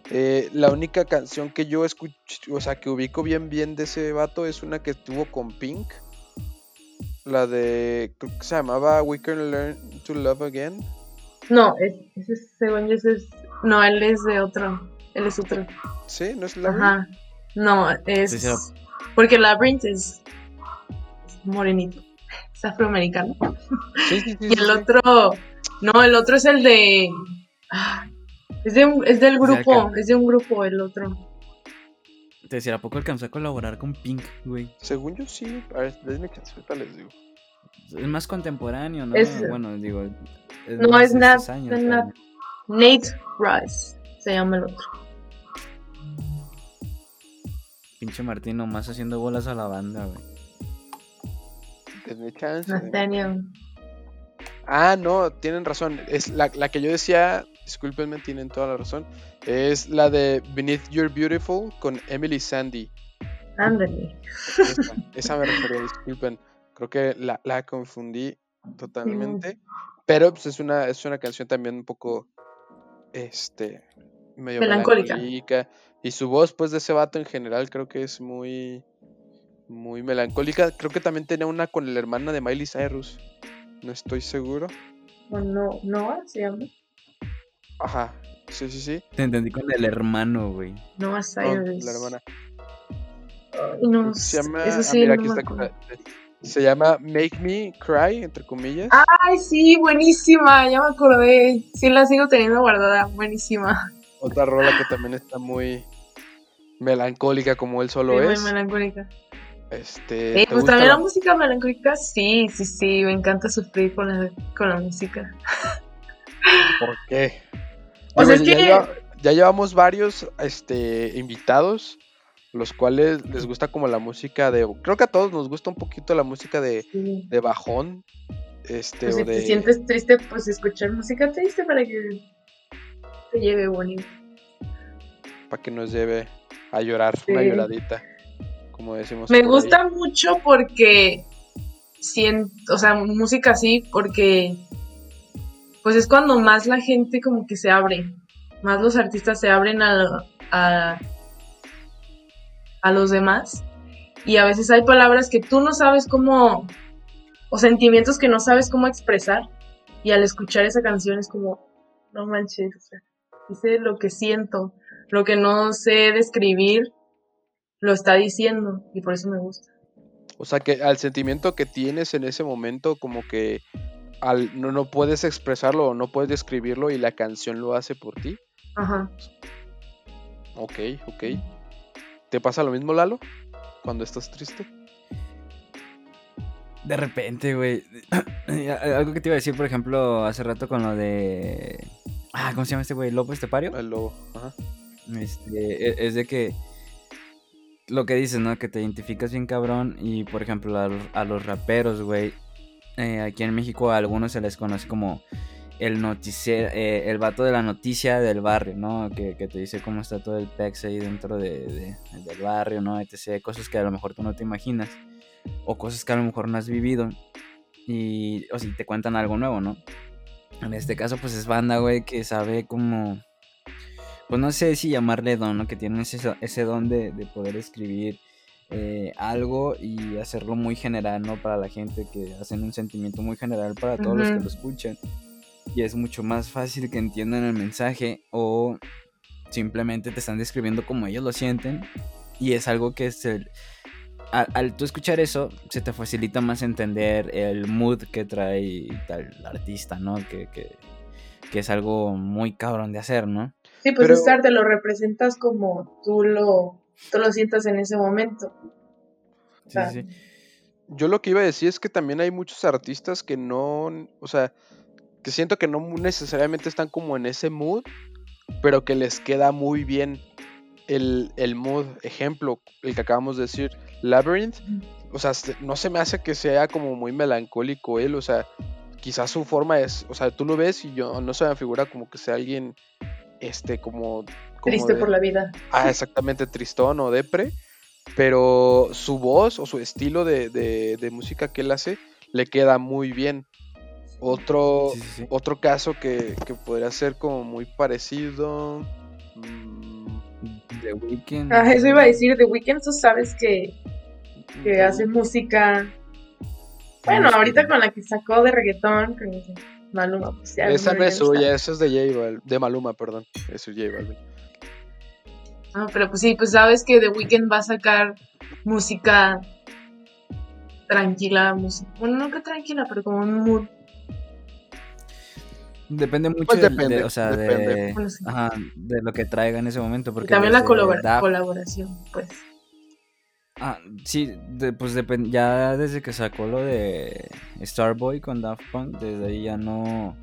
Speaker 1: Eh, la única canción que yo escucho, o sea, que ubico bien bien de ese vato es una que tuvo con Pink. La de, creo que se llamaba We Can Learn to Love Again.
Speaker 3: No, es, ese es- según yo, ese es. No, él es de otro. Él es otro.
Speaker 1: ¿Sí? ¿No es la
Speaker 3: Ajá. No, es.
Speaker 2: Sí, sí.
Speaker 3: Porque Labyrinth es, es morenito. Es afroamericano.
Speaker 1: Sí, sí, sí.
Speaker 3: Y el
Speaker 1: sí.
Speaker 3: otro. No, el otro es el de. ah, Es, de un- es del grupo.
Speaker 2: que-
Speaker 3: Es de un grupo el otro.
Speaker 2: Te decía, ¿a poco alcanzó a colaborar con Pink, güey?
Speaker 1: Según yo sí. A ver, chance, ahorita les digo.
Speaker 2: Es más contemporáneo, ¿no?
Speaker 3: Es-
Speaker 2: Bueno, digo.
Speaker 3: No, es Nat-
Speaker 2: años,
Speaker 3: es Nat- Nate Rice. Se llama el otro.
Speaker 2: Pinche Martín nomás haciendo bolas a la banda, güey.
Speaker 1: Denme chance.
Speaker 3: Nathaniel.
Speaker 1: Ah, no, tienen razón. Es la, la que yo decía, discúlpenme, tienen toda la razón. Es la de Beneath Your Beautiful con Emily Sandy.
Speaker 3: Ándale.
Speaker 1: Esa, esa me refería, disculpen. Creo que la, la confundí totalmente. Pero pues es una, es una canción también un poco este medio
Speaker 3: Melancólica.
Speaker 1: melancólica. Y su voz, pues, de ese vato en general, creo que es muy. Muy melancólica. Creo que también tenía una con la hermana de Miley Cyrus. No estoy seguro.
Speaker 3: No, Noah se llama.
Speaker 1: Ajá. Sí, sí, sí.
Speaker 2: Te entendí con el hermano, güey.
Speaker 3: Noah
Speaker 1: No,
Speaker 3: Cyrus.
Speaker 1: la hermana.
Speaker 3: No,
Speaker 1: Se llama.
Speaker 3: eso
Speaker 1: ah,
Speaker 3: sí,
Speaker 1: mira,
Speaker 3: no
Speaker 1: aquí
Speaker 3: me
Speaker 1: está.
Speaker 3: acuerdo.
Speaker 1: Se llama Make Me Cry, entre comillas.
Speaker 3: Ay, sí, buenísima, ya me acordé. Sí, la sigo teniendo guardada, buenísima.
Speaker 1: Otra rola que también está muy melancólica como él solo
Speaker 3: Sí, muy
Speaker 1: es.
Speaker 3: melancólica.
Speaker 1: Este,
Speaker 3: Eh,
Speaker 1: ¿te
Speaker 3: pues
Speaker 1: gusta
Speaker 3: también
Speaker 1: la-
Speaker 3: la música melancólica, sí, sí, sí, me encanta sufrir con la, con la música.
Speaker 1: ¿Por qué? Digo,
Speaker 3: es
Speaker 1: ya,
Speaker 3: que-
Speaker 1: lleva- ya llevamos varios este, invitados, los cuales les gusta como la música de... Creo que a todos nos gusta un poquito la música de,
Speaker 3: Sí.
Speaker 1: de bajón. Este,
Speaker 3: Pues
Speaker 1: o
Speaker 3: si
Speaker 1: de...
Speaker 3: te sientes triste, pues escuchar música triste para que te lleve bonito.
Speaker 1: Para que nos lleve a llorar, una lloradita, como decimos.
Speaker 3: Me
Speaker 1: ahí.
Speaker 3: gusta mucho porque siento, o sea, música así, porque pues es cuando más la gente como que se abre, más los artistas se abren a, a, a los demás y a veces hay palabras que tú no sabes cómo, o sentimientos que no sabes cómo expresar y al escuchar esa canción es como, no manches, o sea, dice lo que siento, lo que no sé describir, lo está diciendo y por eso me gusta.
Speaker 1: O sea, que al sentimiento que tienes en ese momento, como que al, no, no puedes expresarlo o no puedes describirlo y la canción lo hace por ti.
Speaker 3: Ajá.
Speaker 1: Ok, ok. ¿Te pasa lo mismo, Lalo? Cuando estás triste.
Speaker 2: De repente, güey. Algo que te iba a decir, por ejemplo, hace rato con lo de. Ah, ¿cómo se llama este güey? ¿Lopo Estepario?
Speaker 1: El lobo. Ajá.
Speaker 2: Este, e, es de que lo que dices, ¿no? Que te identificas bien cabrón y, por ejemplo, a, los raperos, güey, eh, aquí en México a algunos se les conoce como el noticiero, eh, el vato de la noticia del barrio, ¿no? Que, te dice cómo está todo el pex ahí dentro de, del barrio, ¿no? Etc. Cosas que a lo mejor tú no te imaginas o cosas que a lo mejor no has vivido y, o si te cuentan algo nuevo, ¿no? En este caso, pues es banda, güey, que sabe como pues no sé si llamarle don, ¿no? Que tienen ese, ese don de, poder escribir eh, algo y hacerlo muy general, ¿no? Para la gente, que hacen un sentimiento muy general para todos los que lo escuchan. Y es mucho más fácil que entiendan el mensaje o simplemente te están describiendo como ellos lo sienten. Y es algo que es el, al, tú escuchar eso, se te facilita más entender el mood que trae tal el artista, ¿no? Que, que, que es algo muy cabrón de hacer, ¿no?
Speaker 3: Sí, pues estar te lo representas como tú lo, tú lo sientas en ese momento.
Speaker 1: sí, sí. Yo lo que iba a decir es que también hay muchos artistas que no, o sea, que siento que no necesariamente están como en ese mood, pero que les queda muy bien el, el mood. Ejemplo, el que acabamos de decir, Labyrinth. O sea, no se me hace que sea como muy melancólico él, o sea, quizás su forma es, o sea, tú lo ves y yo no se me figura como que sea alguien este, como...
Speaker 3: Triste por la vida.
Speaker 1: Ah, exactamente, tristón o depre, pero su voz o su estilo de, música que él hace le queda muy bien. Otro, otro caso que, podría ser como muy parecido.
Speaker 2: Mm, The Weeknd.
Speaker 3: Ah, eso iba a decir, The Weeknd, tú sabes que, que hace música. Bueno, ahorita con la que sacó de reggaetón, Maluma, pues
Speaker 1: Esa no es suya, esa es de J de Maluma, perdón. Eso es J Balvin.
Speaker 3: Ah, pero pues sí, pues sabes que The Weeknd va a sacar música tranquila, música, bueno, no que tranquila, pero como un mood.
Speaker 2: Depende mucho pues de, o sea, de, ajá, de, lo que traiga en ese momento. Porque
Speaker 3: también la colaboración, pues.
Speaker 2: Ah, sí, pues ya desde que sacó lo de Starboy con Daft Punk, desde ahí ya no.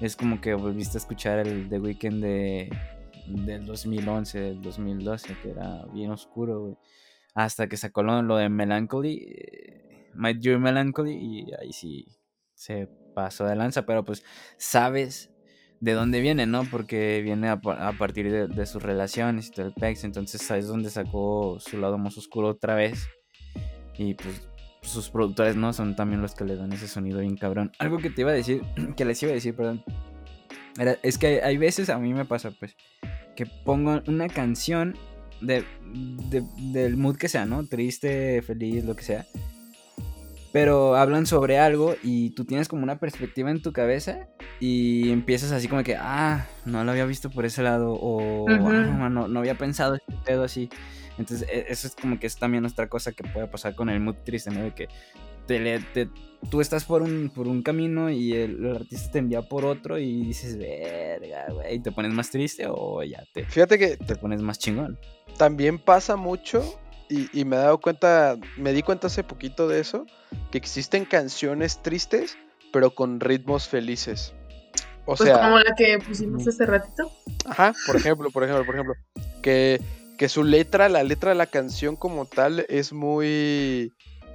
Speaker 2: Es como que volviste a escuchar el The Weeknd de, del 2011, del 2012, que era bien oscuro, güey. Hasta que sacó lo, de Melancholy, eh, My Dear Melancholy, y ahí sí se pasó de lanza, pero pues sabes de dónde viene, ¿no? Porque viene a, partir de, sus relaciones y todo el pex. Entonces ahí es donde sacó su lado más oscuro otra vez. Y pues sus productores, ¿no? Son también los que le dan ese sonido bien cabrón. Algo que te iba a decir, que les iba a decir, perdón. es que hay, veces, a mí me pasa, pues, que pongo una canción de, del mood que sea, ¿no? Triste, feliz, lo que sea pero hablan sobre algo y tú tienes como una perspectiva en tu cabeza y empiezas así como que, ah, no lo había visto por ese lado o ah, no, no, había pensado este pedo así. Entonces, e, eso es como que es también otra cosa que puede pasar con el mood triste, ¿no? De que te, tú estás por un, por un camino y el, artista te envía por otro y dices, verga, güey, ¿te pones más triste o ya te,
Speaker 1: Fíjate que
Speaker 2: te pones más chingón?
Speaker 1: También pasa mucho y, me he dado cuenta, me di cuenta hace poquito de eso, que existen canciones tristes, pero con ritmos felices. O pues sea,
Speaker 3: como la que pusimos hace ratito.
Speaker 1: Ajá, por ejemplo, por ejemplo, por ejemplo, que, que su letra, la letra de la canción como tal es muy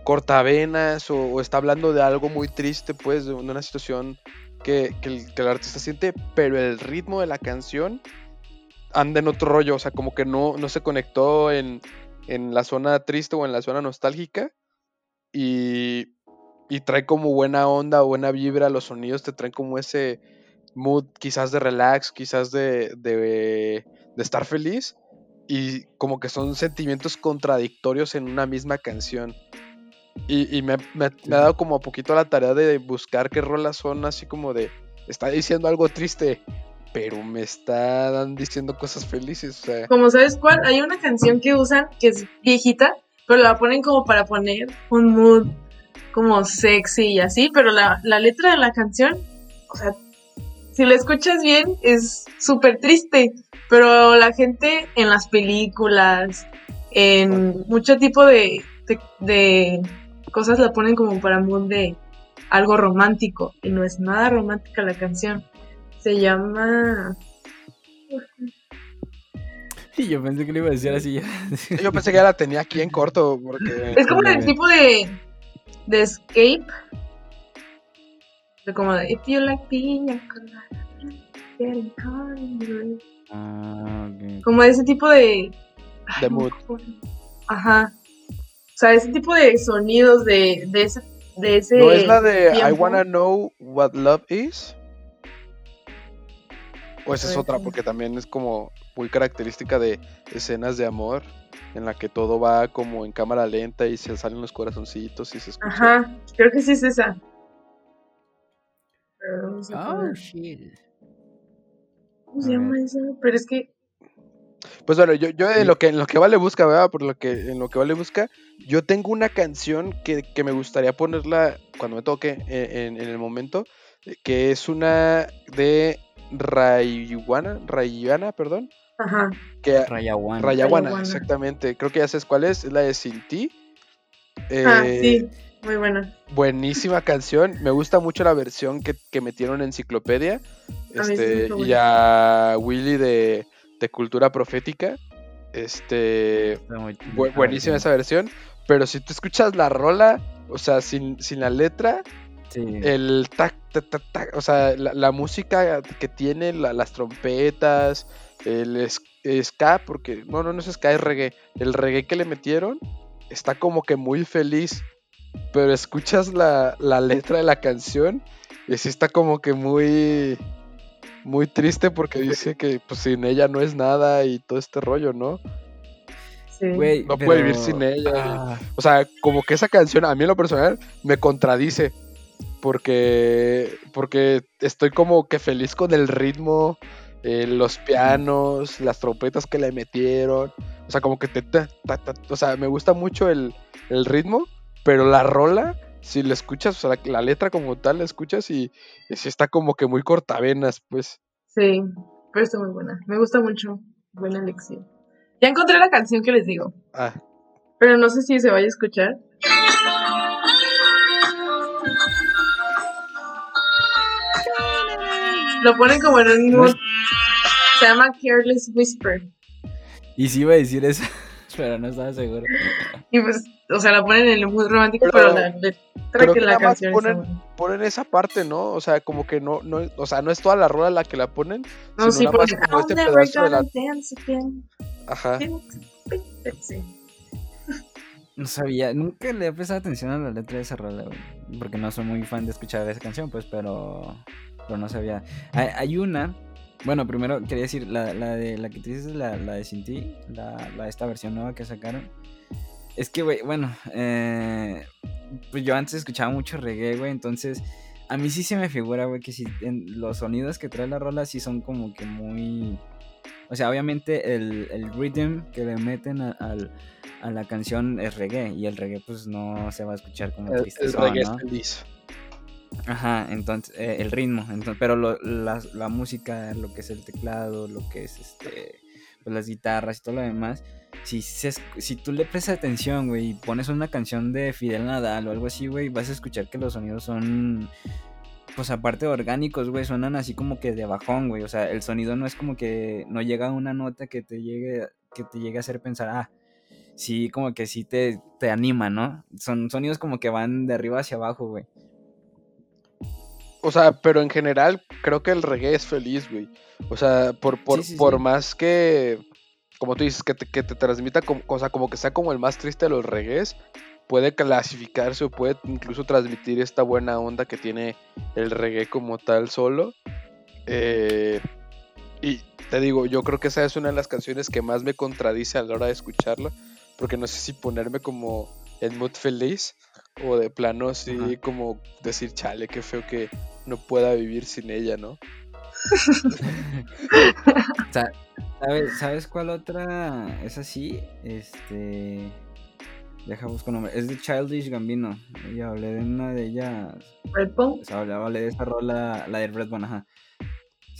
Speaker 1: cortavenas o, está hablando de algo muy triste, pues, de una situación que, el, que el artista siente, pero el ritmo de la canción anda en otro rollo, o sea, como que no, no se conectó en, en la zona triste o en la zona nostálgica y, y trae como buena onda buena vibra, los sonidos te traen como ese mood quizás de relax, quizás de, de, estar feliz y como que son sentimientos contradictorios en una misma canción. Y, me, me, ha dado como a poquito la tarea de buscar qué rolas son así como de, está diciendo algo triste, pero me están diciendo cosas felices. O sea.
Speaker 3: Como sabes cuál, hay una canción que usan que es viejita, pero la ponen como para poner un mood como sexy y así, pero la, la letra de la canción, o sea, si la escuchas bien, es súper triste, pero la gente en las películas, en mucho tipo de, de, de cosas la ponen como para mood de algo romántico, y no es nada romántica la canción. Se llama.
Speaker 2: Yo pensé que le iba a decir así.
Speaker 1: Yo pensé que ya la tenía aquí en corto, porque...
Speaker 3: Es como el tipo de, de escape. De como de, if you like piña colada, getting caught in the rain".
Speaker 2: Ah.
Speaker 3: Como ese tipo de...
Speaker 1: De mood.
Speaker 3: Ajá. O sea, ese tipo de sonidos de, de ese... De ese
Speaker 1: ¿No es la de I. Wanna Know What Love Is? O esa es otra, porque también es como muy característica de escenas de amor, en la que todo va como en cámara lenta y se salen los corazoncitos y se escucha.
Speaker 3: Ajá, creo que sí es esa. Pero no sé
Speaker 2: Oh,
Speaker 3: cómo-
Speaker 2: shit.
Speaker 3: ¿Cómo se llama esa? Pero es que...
Speaker 1: Pues bueno, yo, yo en lo que en lo que vale busca, ¿verdad? Por lo que en lo que vale busca, yo tengo una canción que, que me gustaría ponerla cuando me toque eh, en, en el momento, eh, que es una de Rayuana, Rayuana, perdón,
Speaker 3: Ajá.
Speaker 1: que
Speaker 2: Rayawan.
Speaker 1: Rayaguana,
Speaker 3: Rayaguana.
Speaker 1: exactamente. Creo que ya sabes cuál es, es la de Sin Ti.
Speaker 3: Ah,
Speaker 1: Eh,
Speaker 3: sí, muy buena.
Speaker 1: Buenísima canción. Me gusta mucho la versión que, que metieron en enciclopedia. Este, y a Willy de, de Cultura Profética. Este. Bu-
Speaker 2: esa
Speaker 1: buenísima esa versión. Pero si tú escuchas la rola, o sea, sin, sin la letra,
Speaker 2: Sí.
Speaker 1: el tac, tac, tac, tac, o sea, la, la música que tiene, la- las trompetas, el ska, porque no, no, no es ska, es reggae. El reggae que le metieron está como que muy feliz, pero escuchas la, la letra de la canción y sí está como que muy, muy triste porque dice que pues sin ella no es nada y todo este rollo, ¿no?
Speaker 3: Sí.
Speaker 1: No puede vivir sin ella.
Speaker 2: Ah,
Speaker 1: O sea, como que esa canción a mí en lo personal me contradice. Porque, porque estoy como que feliz con el ritmo, eh, los pianos, las trompetas que le metieron. O sea, como que te... ta, ta, ta, o sea, me gusta mucho el, el ritmo, pero la rola, si la escuchas, o sea, la, la letra como tal la escuchas y, y sí está como que muy cortavenas, pues.
Speaker 3: Sí, pero está muy buena. Me gusta mucho. Buena elección. Ya encontré la canción que les digo,
Speaker 1: Ah,
Speaker 3: pero no sé si se vaya a escuchar. Lo ponen como en un Se llama Careless Whisper.
Speaker 2: Y sí iba a decir eso, pero no estaba seguro.
Speaker 3: Y pues, o sea, la ponen en el mood romántico,
Speaker 1: Pero-
Speaker 3: pero, la letra que
Speaker 1: que
Speaker 3: la canción
Speaker 1: ponen-
Speaker 3: está
Speaker 1: ponen esa parte, ¿no? O sea, como que no, no, o sea, no es toda la rola la que la ponen,
Speaker 3: No,
Speaker 1: sino
Speaker 3: sí,
Speaker 1: nada más
Speaker 3: porque
Speaker 1: como este
Speaker 3: "I'll never
Speaker 1: pedazo de la...
Speaker 3: gonna dance again".
Speaker 1: Ajá.
Speaker 2: No sabía, nunca le he prestado atención a la letra de esa rola, güey. Porque no soy muy fan de escuchar esa canción, pues, pero. Pero no sabía. Hay, hay una. Bueno, primero quería decir, la, la de la que tú dices, la, la de Sin Ti, la, la esta versión nueva que sacaron. Es que, güey, bueno, eh, pues yo antes escuchaba mucho reggae, güey, entonces a mí sí se me figura, güey, que si en los sonidos que trae la rola sí son como que muy... O sea, obviamente el, el rhythm que le meten a, al- a la canción es reggae y el reggae pues no se va a escuchar como
Speaker 1: El, el reggae
Speaker 2: ¿no?
Speaker 1: es feliz.
Speaker 2: Ajá, entonces eh, el ritmo, entonces, pero lo- la, la música, lo que es el teclado, lo que es este, pues, las guitarras y todo lo demás, si, se si tú le prestas atención, güey, y pones una canción de Fidel Nadal o algo así, güey, vas a escuchar que los sonidos son, pues aparte de orgánicos, güey, suenan así como que de bajón, güey, o sea, el sonido no es como que no llega a una nota que te llegue, que te llegue a hacer pensar, ah, sí, como que sí te, te anima, ¿no? Son sonidos como que van de arriba hacia abajo, güey.
Speaker 1: O sea, pero en general creo que el reggae es feliz, güey. O sea, por, por,
Speaker 2: Sí, sí,
Speaker 1: por
Speaker 2: sí.
Speaker 1: más que, como tú dices, que te, que te transmita, como, o sea, como que sea como el más triste de los reggaes, puede clasificarse o puede incluso transmitir esta buena onda que tiene el reggae como tal solo. Eh, y te digo, yo creo que esa es una de las canciones que más me contradice a la hora de escucharla, porque no sé si ponerme como en mood feliz o de plano así como decir, chale, qué feo que no pueda vivir sin ella, ¿no?
Speaker 2: Sa- ¿Sabes, ¿Sabes cuál otra es así? Este. Deja buscar nombre. Es de Childish Gambino. Y hablé de una de ellas.
Speaker 3: Redbone.
Speaker 2: O sea, hablé, hablé de esa rola, la de Redbone, ajá.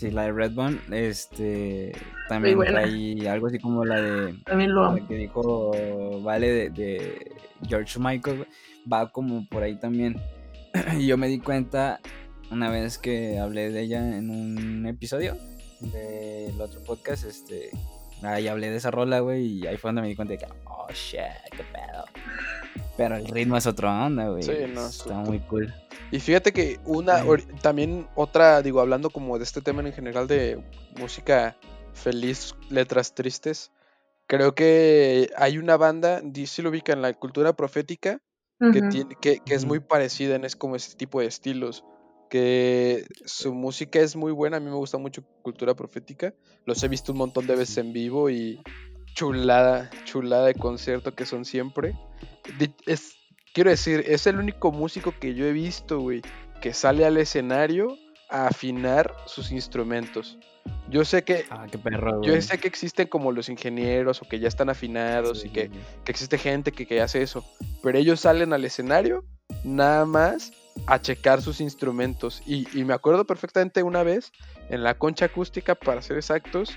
Speaker 2: Sí, la de Redbone, este. También trae algo así como la de.
Speaker 3: También lo amo.
Speaker 2: La que dijo Vale de, de George Michael, va como por ahí también. y yo me di cuenta una vez que hablé de ella en un episodio del otro podcast, este, ahí hablé de esa rola, güey, y ahí fue donde me di cuenta de que, oh, shit, qué pedo. Pero el ritmo es otra onda, güey.
Speaker 1: Sí, no,
Speaker 2: Está muy cool.
Speaker 1: Y fíjate que una,
Speaker 2: Sí.
Speaker 1: también otra, digo, hablando como de este tema en general de música feliz, letras tristes, creo que hay una banda, sí lo ubica en la cultura profética, que, tiene, que, que es muy parecida en es como este tipo de estilos, que su música es muy buena, a mí me gusta mucho cultura profética, los he visto un montón de veces en vivo y chulada, chulada de concierto que son siempre. Es, quiero decir, es el único músico que yo he visto, güey, que sale al escenario a afinar sus instrumentos. Yo sé que
Speaker 2: Ah, qué perro,
Speaker 1: yo sé que existen como los ingenieros o que ya están afinados
Speaker 2: Sí,
Speaker 1: y que, que existe gente que, que hace eso, pero ellos salen al escenario nada más a checar sus instrumentos. Y, y me acuerdo perfectamente una vez en la concha acústica, para ser exactos,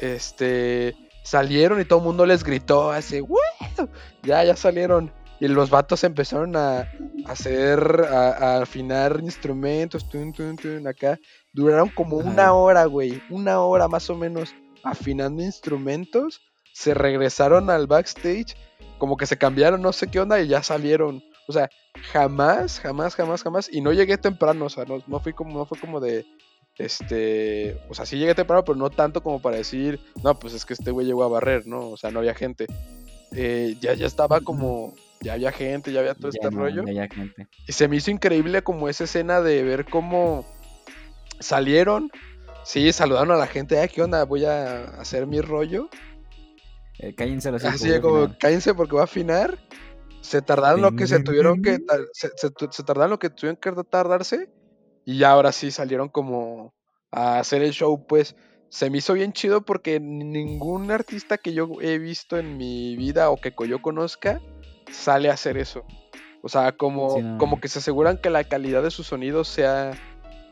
Speaker 1: este salieron y todo el mundo les gritó así, "¡Wow!". Ya, ya salieron. Y los vatos empezaron a, hacer, a, a afinar instrumentos, tun, tun, tun, acá. Duraron como
Speaker 2: Ajá.
Speaker 1: una hora, güey, una hora más o menos afinando instrumentos. Se regresaron al backstage, como que se cambiaron, no sé qué onda, y ya salieron. O sea, jamás, jamás, jamás, jamás. Y no llegué temprano, o sea, no, no fui como, no fue como de, este, o sea, sí llegué temprano, pero no tanto como para decir, no, pues es que este güey llegó a barrer, ¿no? O sea, no había gente. Eh, ya, ya estaba como, ya había gente, ya había todo
Speaker 2: Ya
Speaker 1: este
Speaker 2: no,
Speaker 1: rollo.
Speaker 2: ya había gente.
Speaker 1: Y se me hizo increíble como esa escena de ver cómo salieron. Sí, saludaron a la gente, "Ah, ¿qué onda? Voy a hacer mi rollo.
Speaker 2: Eh, cállense los
Speaker 1: Así como, cállense porque va a afinar. Se tardaron lo que se tuvieron que, se tardaron lo que tuvieron que tardarse. Y ya ahora sí salieron como a hacer el show, pues. Se me hizo bien chido porque ningún artista que yo he visto en mi vida o que yo conozca sale a hacer eso. O sea, como,
Speaker 2: Sí, no.
Speaker 1: como que se aseguran que la calidad de su sonido sea,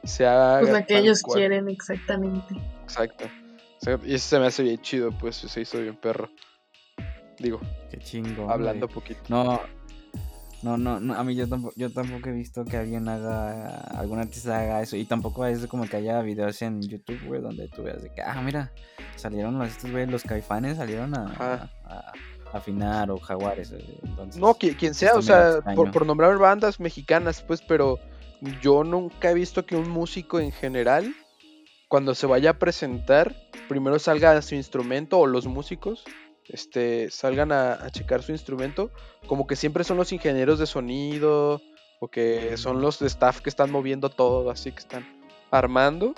Speaker 1: sea
Speaker 3: Pues la que ellos
Speaker 1: cual.
Speaker 3: quieren, exactamente.
Speaker 1: Exacto. Y eso se me hace bien chido, pues se hizo bien perro. Digo,
Speaker 2: Qué chingo.
Speaker 1: hablando poquito.
Speaker 2: No, no, no, no, a mí yo tampoco, yo tampoco he visto que alguien haga, algún artista haga eso. Y tampoco es como que haya videos en YouTube, güey, donde tú veas de que, ah, mira, salieron los, estos, güey, los caifanes salieron a,
Speaker 1: Ajá.
Speaker 2: a- a afinar o jaguares. eh, Entonces,
Speaker 1: No, qui- quien sea, o sea, por, por nombrar bandas mexicanas, pues, pero yo nunca he visto que un músico en general, cuando se vaya a presentar, primero salga su instrumento o los músicos, este, salgan a, a checar su instrumento, como que siempre son los ingenieros de sonido o que son los de staff que están moviendo todo, así que están armando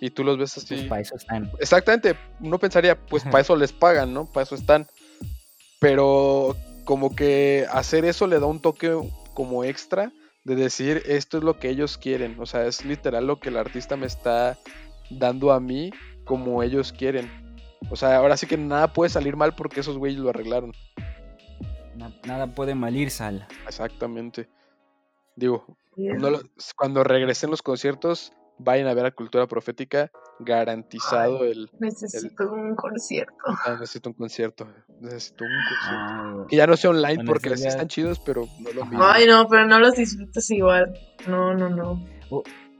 Speaker 1: y tú los ves
Speaker 2: pues,
Speaker 1: así.
Speaker 2: para eso están.
Speaker 1: Exactamente, uno pensaría, pues para eso les pagan, ¿no? Para eso están. Pero como que hacer eso le da un toque como extra de decir esto es lo que ellos quieren. O sea, es literal lo que el artista me está dando a mí como ellos quieren. O sea, ahora sí que nada puede salir mal porque esos güeyes lo arreglaron.
Speaker 2: Na- nada puede malir sal.
Speaker 1: Exactamente. Digo,
Speaker 3: Bien.
Speaker 1: no lo- cuando regresen los conciertos, vayan a ver a Cultura Profética, garantizado el...
Speaker 3: Necesito un concierto.
Speaker 1: Ah, necesito un concierto. Necesito un concierto.
Speaker 2: Ah.
Speaker 1: Que ya no sea online
Speaker 2: Bueno,
Speaker 1: porque sí
Speaker 2: ya-
Speaker 1: están chidos, pero no lo mismo.
Speaker 3: Ay, no, pero no los disfrutas igual. No, no, no.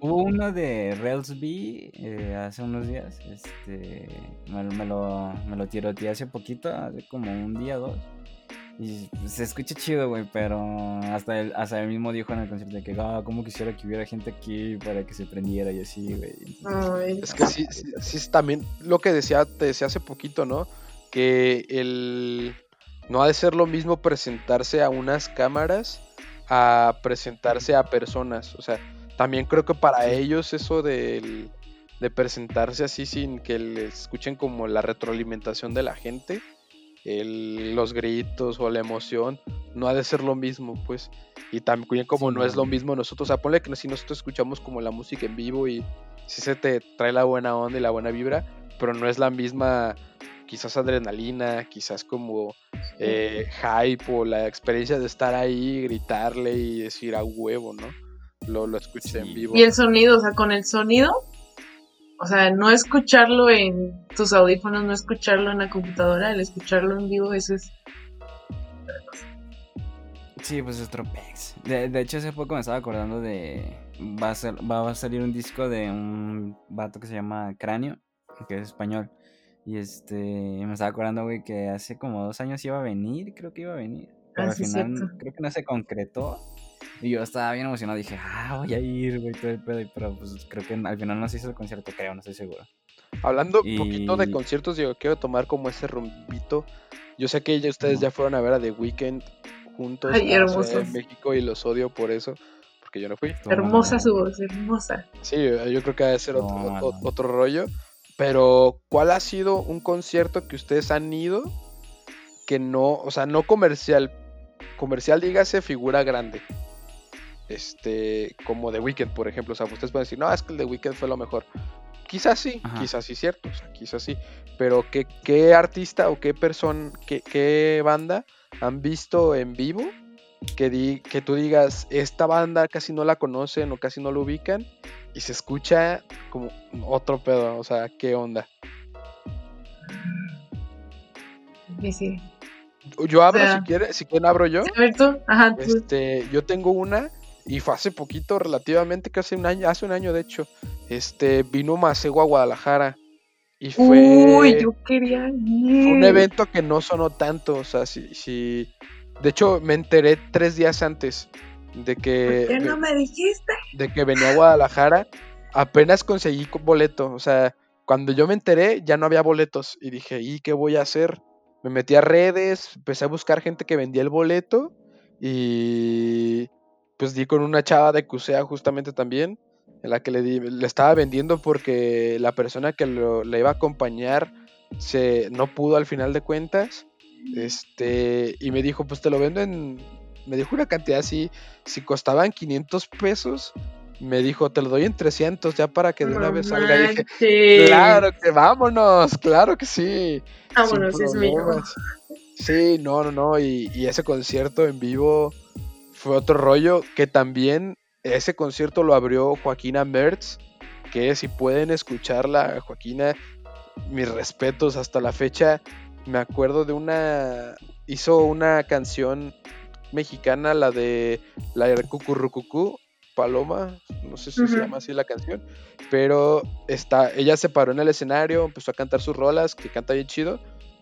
Speaker 2: Hubo uno de Railsby eh, hace unos días. Este, me, me lo, me lo tiroteé hace poquito, hace como un día o dos. Y se escucha chido, güey, pero hasta él, hasta él mismo dijo en el concierto de que, ah, como quisiera que hubiera gente aquí para que se prendiera y así, güey. Entonces,
Speaker 3: Ay,
Speaker 1: Es que sí, sí, sí es también lo que decía, te decía hace poquito, ¿no? Que el no ha de ser lo mismo presentarse a unas cámaras a presentarse a personas. O sea, también creo que para ellos eso del- de presentarse así sin que les escuchen como la retroalimentación de la gente, el- los gritos o la emoción, no ha de ser lo mismo, pues. Y también como
Speaker 2: Sí,
Speaker 1: no es lo mismo nosotros, o sea, ponle que si nosotros escuchamos como la música en vivo y si se te trae la buena onda y la buena vibra, pero no es la misma, quizás adrenalina, quizás como eh, hype o la experiencia de estar ahí, gritarle y decir a huevo, ¿no? Lo, lo escuché en vivo.
Speaker 3: Y el sonido, o sea, con el sonido, o sea, no escucharlo en tus audífonos, no escucharlo en la computadora, el escucharlo en vivo, eso es.
Speaker 2: Sí, pues es Tropex. De, de hecho, hace poco me estaba acordando de. Va a, ser, va a salir un disco de un vato que se llama Cráneo, que es español. Y este, me estaba acordando, güey, que hace como dos años iba a venir, creo que iba a venir. Pero
Speaker 3: Ah,
Speaker 2: al
Speaker 3: sí,
Speaker 2: final
Speaker 3: cierto.
Speaker 2: creo que no se concretó. Y yo estaba bien emocionado, dije, ah, voy a ir, güey, todo el pedo. y- Pero pues creo que al final no se hizo el concierto, creo, no estoy seguro.
Speaker 1: Hablando un poquito de conciertos, digo, quiero tomar como ese rumbito. Yo sé que ya ustedes ya fueron a ver a The Weeknd juntos
Speaker 3: Ay,
Speaker 1: de
Speaker 3: hermosos.
Speaker 1: México y los odio por eso, porque yo no fui.
Speaker 3: Hermosa su voz, hermosa.
Speaker 1: Sí, yo creo que debe ser otro,
Speaker 2: No,
Speaker 1: otro-
Speaker 2: no.
Speaker 1: otro rollo. Pero, ¿cuál ha sido un concierto que ustedes han ido que no, o sea, no comercial? Comercial, dígase, figura grande. Este, como The Weeknd, por ejemplo. O sea, ustedes pueden decir, no, es que el The Weeknd fue lo mejor. Quizás sí,
Speaker 2: Ajá.
Speaker 1: quizás sí, cierto. O sea, quizás sí. Pero, ¿qué, qué artista o qué persona, qué, qué banda han visto en vivo que, di- que tú digas, esta banda casi no la conocen o casi no lo ubican y se escucha como otro pedo, o sea, ¿qué onda?
Speaker 3: Difícil.
Speaker 1: Yo abro
Speaker 3: sea,
Speaker 1: si quieren, si quieren abro yo.
Speaker 3: Sí, ajá, tú.
Speaker 1: Este, yo tengo una y fue hace poquito, relativamente, casi un año, hace un año de hecho. Este, vino Macego a Guadalajara y fue,
Speaker 3: Uy, yo quería ir.
Speaker 1: fue un evento que no sonó tanto, o sea, si, si, de hecho me enteré tres días antes de que,
Speaker 3: ¿Por qué no me dijiste?
Speaker 1: de que venía a Guadalajara, apenas conseguí co- boleto. O sea, cuando yo me enteré ya no había boletos y dije, ¿y qué voy a hacer? Me metí a redes, empecé a buscar gente que vendía el boleto y pues di con una chava de Cusea justamente también, en la que le, di- le estaba vendiendo porque la persona que lo, le iba a acompañar se, no pudo al final de cuentas. Este, y me dijo, pues te lo vendo en, me dijo una cantidad así, si costaban 500 pesos, me dijo, te lo doy en 300 ya para que de una vez salga. Y dije,
Speaker 3: manches.
Speaker 1: claro que vámonos, claro que sí.
Speaker 3: Vámonos, es mío.
Speaker 1: problemas". Sí, no, no, no, y, y ese concierto en vivo fue otro rollo que también ese concierto lo abrió Joaquina Mertz, que si pueden escucharla, Joaquina, mis respetos hasta la fecha, me acuerdo de una, hizo una canción mexicana, la de la de Cucurrucucú, Paloma, no sé si se llama así la canción, pero está, ella se paró en el escenario, empezó a cantar sus rolas, que canta bien chido,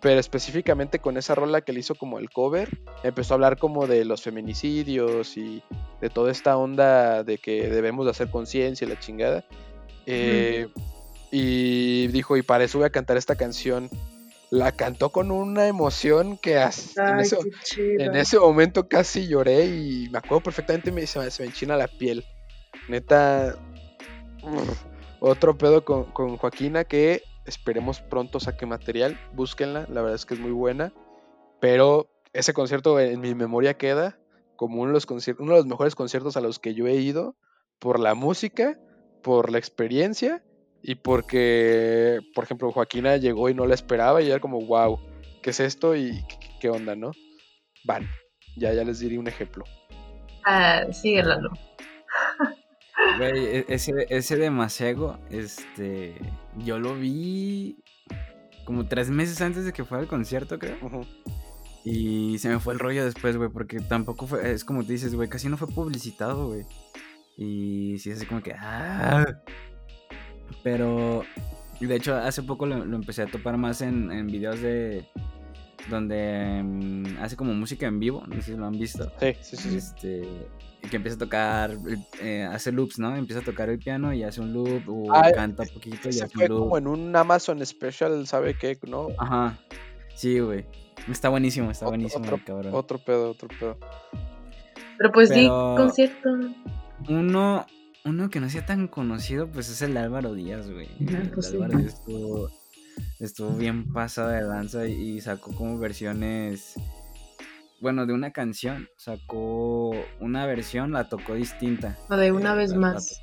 Speaker 1: pero específicamente con esa rola que le hizo como el cover, empezó a hablar como de los feminicidios y de toda esta onda de que debemos de hacer conciencia y la chingada. Eh, Y dijo, y para eso voy a cantar esta canción. La cantó con una emoción que as- en,
Speaker 3: Ay, chido.
Speaker 1: en ese momento casi lloré y me acuerdo perfectamente, me, se, me, se me enchina la piel. Neta, uf, otro pedo con, con Joaquina que esperemos pronto saque material, búsquenla, la verdad es que es muy buena. Pero ese concierto en mi memoria queda como uno de los, uno de los mejores conciertos a los que yo he ido por la música, por la experiencia y porque, por ejemplo, Joaquina llegó y no la esperaba y era como, wow, ¿qué es esto? y qué, onda, ¿no? Van, ya, ya les diré un ejemplo.
Speaker 3: Sigue Lalo.
Speaker 2: Güey, e- ese, ese de Masego, este, yo lo vi como tres meses antes de que fuera el concierto, creo. Y se me fue el rollo después, güey, porque tampoco fue, es como te dices, güey, casi no fue publicitado, güey. Y sí, así como que, ah. Pero, de hecho, hace poco lo, lo empecé a topar más en, en videos de, donde mm, hace como música en vivo, no sé si lo han visto.
Speaker 1: Sí, sí, sí.
Speaker 2: Este, que empieza a tocar, eh, hace loops, ¿no? Empieza a tocar el piano y hace un loop, o
Speaker 1: Ah,
Speaker 2: canta poquito y hace
Speaker 1: fue
Speaker 2: un loop.
Speaker 1: como en un Amazon Special, ¿sabe qué? ¿No?
Speaker 2: Ajá, sí, güey. Está buenísimo, está
Speaker 1: Otro-
Speaker 2: buenísimo,
Speaker 1: otro-
Speaker 2: el cabrón.
Speaker 1: Otro pedo, otro pedo.
Speaker 3: Pero pues sí,
Speaker 2: Pero-
Speaker 3: concierto.
Speaker 2: Uno, uno que no sea tan conocido, pues es el de Álvaro Díaz, güey.
Speaker 3: Ah,
Speaker 2: El
Speaker 3: pues sí.
Speaker 2: Álvaro Díaz estuvo, estuvo bien pasado de lanza y, y sacó como versiones. Bueno, de una canción, sacó una versión, la tocó distinta.
Speaker 3: O de una
Speaker 2: Eh,
Speaker 3: vez
Speaker 2: la-
Speaker 3: más.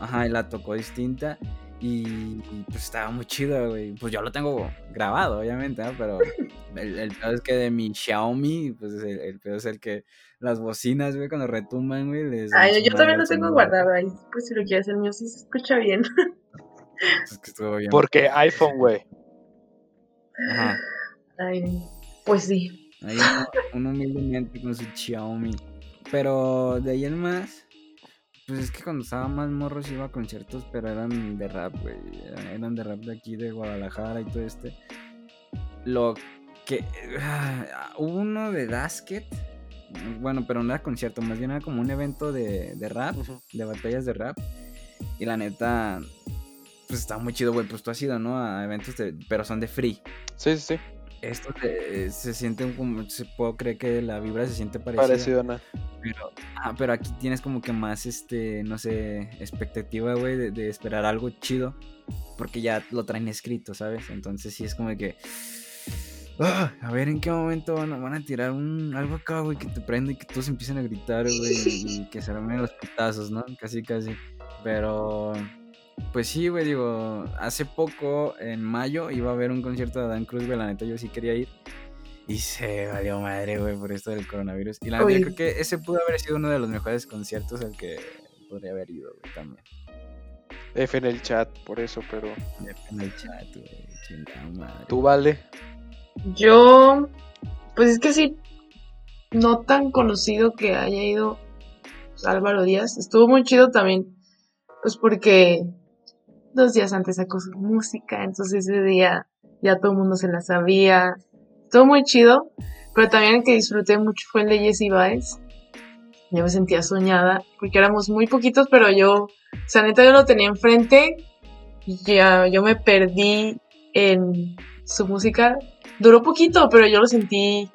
Speaker 2: Ajá, y la tocó distinta. Y, y, pues estaba muy chido, güey. Pues yo lo tengo grabado, obviamente, ¿no? Pero el, el peor es que de mi Xiaomi, pues el, el peor es el que las bocinas, güey, cuando retumban, güey, les.
Speaker 3: Ay, yo también lo tengo
Speaker 2: sonido.
Speaker 3: guardado ahí. Pues si lo quieres, el mío sí se escucha bien.
Speaker 2: Es que estuvo bien.
Speaker 1: Porque iPhone, güey.
Speaker 2: Ajá.
Speaker 3: Ay, pues sí.
Speaker 2: Ahí uno, humildemente con su Xiaomi. Pero de ahí en más, pues es que cuando estaba más morros iba a conciertos, pero eran de rap, güey. Eran de rap de aquí, de Guadalajara y todo este. Lo que. ah, hubo uno de Dasket. Bueno, pero no era concierto, más bien era como un evento de, de rap, de batallas de rap. Y la neta, pues estaba muy chido, güey. Pues tú has ido, ¿no? A eventos de. Pero son de free.
Speaker 1: Sí, sí, sí.
Speaker 2: Esto se, eh, se siente como. Se puedo creer que la vibra se siente parecida.
Speaker 1: Parecido nada.
Speaker 2: Pero, ah, pero aquí tienes como que más, este, no sé, expectativa, güey, de, de esperar algo chido. Porque ya lo traen escrito, ¿sabes? Entonces sí es como que... ah, a ver en qué momento van a, van a tirar un, algo acá, güey, que te prenda y que todos empiecen a gritar, güey, y que se armen los putazos, ¿no? Casi, casi. Pero... Pues sí, güey, digo, hace poco, en mayo, iba a haber un concierto de Dan Cruz, güey, la neta yo sí quería ir. Y se valió madre, güey, por esto del coronavirus. Y la yo creo que ese pudo haber sido uno de los mejores conciertos al que podría haber ido, güey, también.
Speaker 1: F en el chat, por eso, pero.
Speaker 2: En el chat, güey, chingada madre.
Speaker 1: Tú vale.
Speaker 3: Yo, pues es que sí, no tan conocido que haya ido pues, Álvaro Díaz. Estuvo muy chido también, pues porque dos días antes sacó su música, entonces ese día ya todo el mundo se la sabía. Estuvo muy chido, pero también el que disfruté mucho fue el de Jessie Baez. Yo me sentía soñada, porque éramos muy poquitos, pero yo, o sea, neta, yo lo tenía enfrente y ya yo me perdí en su música. Duró poquito, pero yo lo sentí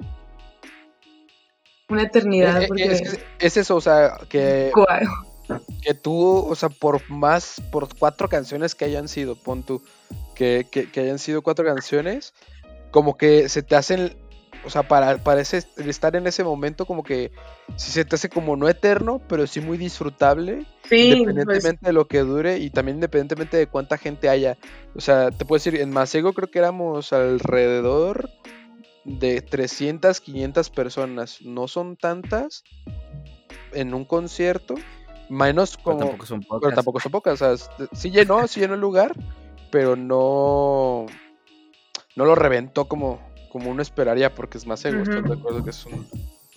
Speaker 3: una eternidad.
Speaker 1: Eh, eh,
Speaker 3: porque,
Speaker 1: es, es eso, o sea, que. Que tú, o sea, por más, por cuatro canciones que hayan sido, pon tú, que, que, que hayan sido cuatro canciones, como que se te hacen, o sea, para, para ese- estar en ese momento, como que sí se te hace como no eterno, pero sí muy disfrutable,
Speaker 3: Sí, pues,
Speaker 1: independientemente de lo que dure y también independientemente de cuánta gente haya. O sea, te puedo decir, en Masego creo que éramos alrededor de 300, 500 personas. No son tantas en un concierto, menos
Speaker 2: Pero
Speaker 1: como...
Speaker 2: tampoco son pocas.
Speaker 1: Pero tampoco son pocas, o sea, sí llenó, sí llenó el lugar, pero no, no lo reventó como, como uno esperaría, porque es más ego, ¿estás de
Speaker 3: Ujú.
Speaker 1: acuerdo que es un,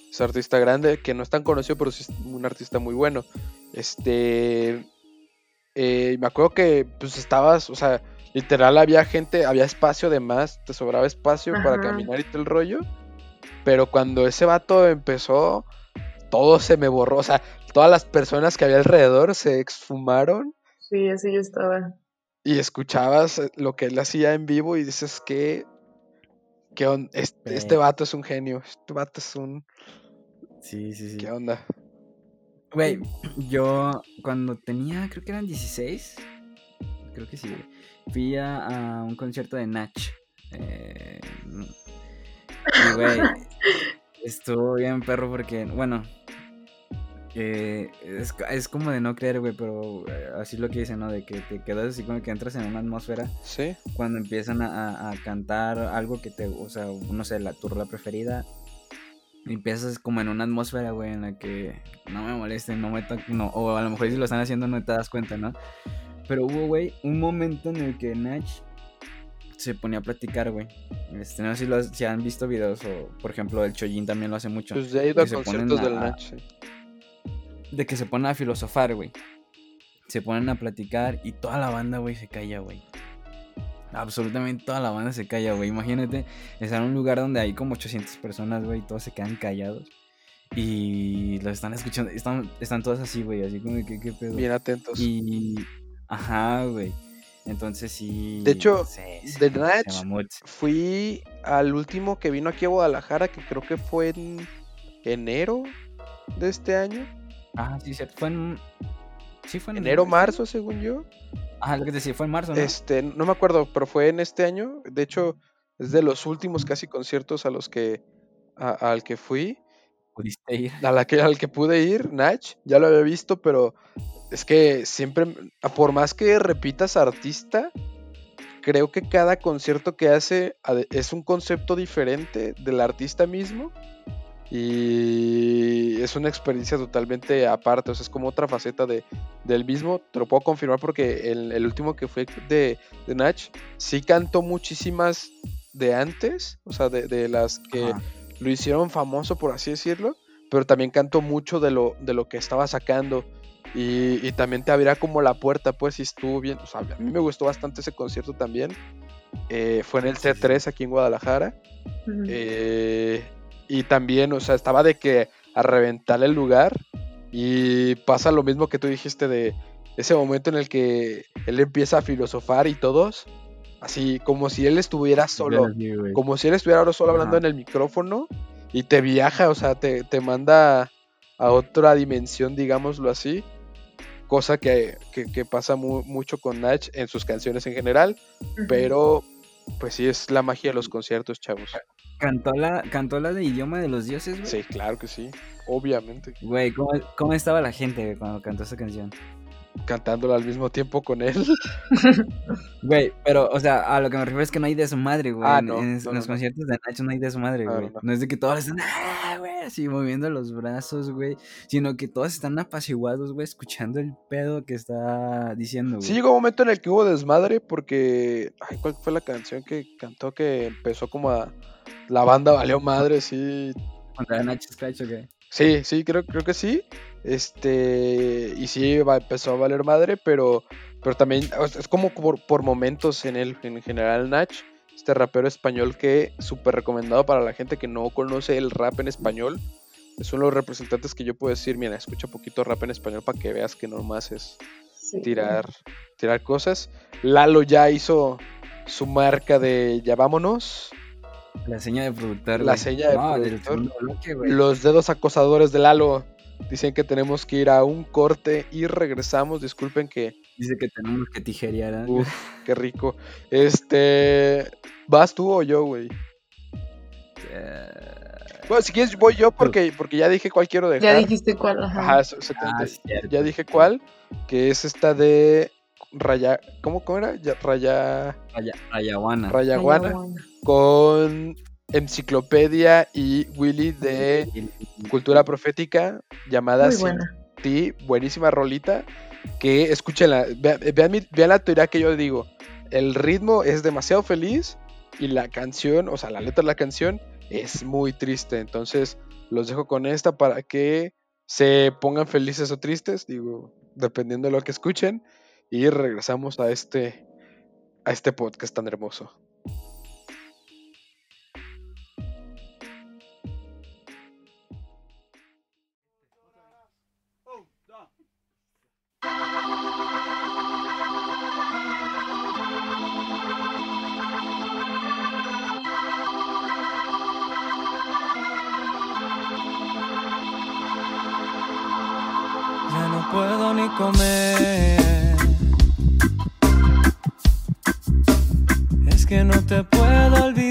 Speaker 1: es artista grande, que no es tan conocido, pero sí es un artista muy bueno. Este, eh, me acuerdo que pues estabas, o sea, literal había gente, había espacio de más, te sobraba espacio para caminar y todo el rollo, pero cuando ese vato empezó, todo se me borró, o sea, todas las personas que había alrededor se exfumaron
Speaker 3: Sí, así yo estaba.
Speaker 1: y escuchabas eh, lo que él hacía en vivo y dices que, que on- este, este vato es un genio, este vato es un...
Speaker 2: Sí, sí, sí.
Speaker 1: ¿Qué onda?
Speaker 2: Güey, yo cuando tenía, creo que eran 16, creo que sí, güey, fui a, a un concierto de Nach. eh, y, güey, estuvo bien perro porque, bueno, es, es como de no creer, güey, pero eh, así lo que dicen, ¿no? De que te quedas así como que entras en una atmósfera
Speaker 1: Sí,
Speaker 2: cuando empiezan a, a- a cantar algo que te, o sea, no sé, la, tu rola preferida, y empiezas como en una atmósfera, güey, en la que no me molesten, no me toquen, no, o a lo mejor si lo están haciendo no te das cuenta, ¿no? Pero hubo, güey, un momento en el que Nach se ponía a platicar, güey. Este, no sé si, lo, si han visto videos, o por ejemplo, el Chojin también lo hace mucho.
Speaker 1: pues ya he ido a conciertos del sí.
Speaker 2: De que se ponen a filosofar, güey. Se ponen a platicar y toda la banda, güey, se calla, güey. Absolutamente toda la banda se calla, güey. Imagínate estar en un lugar donde hay como 800 personas, güey, y todos se quedan callados. Y los están escuchando, están, están todos así, güey, así como que, ¿qué pedo?
Speaker 1: Bien atentos.
Speaker 2: Y. Ajá, güey. Entonces sí.
Speaker 1: De hecho,
Speaker 2: se- se-
Speaker 1: de. Fui al último que vino aquí a Guadalajara, que creo que fue en enero de este año.
Speaker 2: Ah, sí. Fue en. Sí, fue en
Speaker 1: Enero,
Speaker 2: ¿sí?
Speaker 1: marzo, según yo.
Speaker 2: Ah, lo que te decía, fue en marzo, ¿no?
Speaker 1: Este, no me acuerdo, pero fue en este año. De hecho, es de los últimos casi conciertos a los que a- al que fui,
Speaker 2: Pudiste ir.
Speaker 1: a la que, al que pude ir, Nach, ya lo había visto, pero es que siempre, por más que repitas artista, creo que cada concierto que hace es un concepto diferente del artista mismo y es una experiencia totalmente aparte, o sea, es como otra faceta de, del mismo, te lo puedo confirmar porque el, el último que fue de, de Nach sí cantó muchísimas de antes, o sea, de, de las que
Speaker 2: Ajá.
Speaker 1: lo hicieron famoso, por así decirlo, pero también cantó mucho de lo, de lo que estaba sacando. Y, y también te abrirá como la puerta, pues, si estuvo bien. O sea, a mí me gustó bastante ese concierto también. Eh, fue en el C3 aquí en Guadalajara. Eh, y también, o sea, estaba de que a reventar el lugar. Y pasa lo mismo que tú dijiste de ese momento en el que él empieza a filosofar y todos, así como si él estuviera solo,
Speaker 2: Sí,
Speaker 1: como si él estuviera ahora solo hablando
Speaker 2: Ajá.
Speaker 1: en el micrófono y te viaja, o sea, te, te manda a otra dimensión, digámoslo así. Cosa que, que- que pasa mu- mucho con Nach en sus canciones en general, pero pues sí es la magia de los conciertos, chavos.
Speaker 2: ¿Cantó la, cantó la de idioma de los dioses, güey?
Speaker 1: Sí, claro que sí, obviamente.
Speaker 2: Güey, ¿cómo, cómo estaba la gente güey, cuando cantó esa canción?
Speaker 1: Cantándola al mismo tiempo con él.
Speaker 2: Güey, pero, o sea, a lo que me refiero es que no hay de su madre, güey.
Speaker 1: Ah, no,
Speaker 2: en,
Speaker 1: no,
Speaker 2: los
Speaker 1: no.
Speaker 2: conciertos de Nacho no hay de su madre,
Speaker 1: No,
Speaker 2: güey.
Speaker 1: no.
Speaker 2: es de que todos están, ah, güey, así moviendo los brazos, güey. Sino que todos están apaciguados, güey, escuchando el pedo que está diciendo, güey.
Speaker 1: Sí llegó un momento en el que hubo desmadre porque... Ay, ¿cuál fue la canción que cantó que empezó como a... La banda valió madre, sí.
Speaker 2: Contra Nacho Scratch, ¿o qué?
Speaker 1: Sí, sí, creo, creo que sí. Este... Y sí, va- empezó a valer madre, pero... Pero también es como por, por momentos en él, en general Nach. Este rapero español que súper recomendado para la gente que no conoce el rap en español. Es uno de los representantes que yo puedo decir, mira, escucha poquito rap en español para que veas que nomás es
Speaker 3: Sí.
Speaker 1: tirar, tirar cosas. Lalo ya hizo su marca de ya vámonos.
Speaker 2: La seña de productor,
Speaker 1: La seña de
Speaker 2: no, del
Speaker 1: productor.
Speaker 2: bloque.
Speaker 1: Los dedos acosadores de Lalo dicen que tenemos que ir a un corte y regresamos. Disculpen que,
Speaker 2: Dice que tenemos que tijerear, ¿eh?
Speaker 1: uf, qué rico. Este, ¿vas tú o yo, güey?
Speaker 2: Eh,
Speaker 1: Bueno, si quieres voy yo porque, porque ya dije cuál quiero dejar.
Speaker 3: Ya dijiste cuál, ajá.
Speaker 1: Ajá,
Speaker 2: Ah,
Speaker 1: ya dije cuál, que es esta de Raya, ¿cómo, cómo era? Ya- Raya,
Speaker 2: Raya- Rayaguana.
Speaker 1: Rayaguana. Con Enciclopedia y Willy de Cultura Profética llamada
Speaker 3: Muy
Speaker 1: Sin
Speaker 3: buena.
Speaker 1: Ti, buenísima rolita, que escúchenla, vean, vean, mi- vean la teoría que yo digo, el ritmo es demasiado feliz y la canción, o sea, la letra de la canción es muy triste, entonces los dejo con esta para que se pongan felices o tristes, digo, dependiendo de lo que escuchen, y regresamos a este, a este podcast tan hermoso.
Speaker 5: Comer. No te puedo olvidar.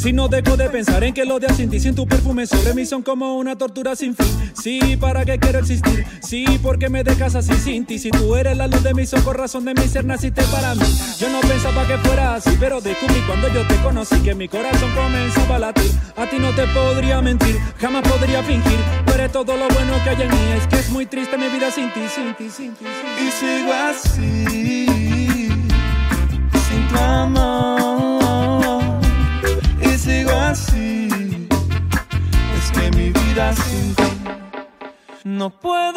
Speaker 5: Si no dejo de pensar en que los días sin ti, sin tu perfume sobre mí son como una tortura sin fin. Sí, ¿para qué quiero existir? Sí, porque me dejas así sin ti. Si tú eres la luz de mis ojos, razón de mi ser, naciste para mí. Yo no pensaba que fuera así, pero descubrí cuando yo te conocí que mi corazón comenzaba a latir. A ti no te podría mentir, jamás podría fingir. Tú eres todo lo bueno que hay en mí. Es que es muy triste mi vida sin ti, sin ti, sin ti. Sin ti. Y sigo así sin tu amor no puedo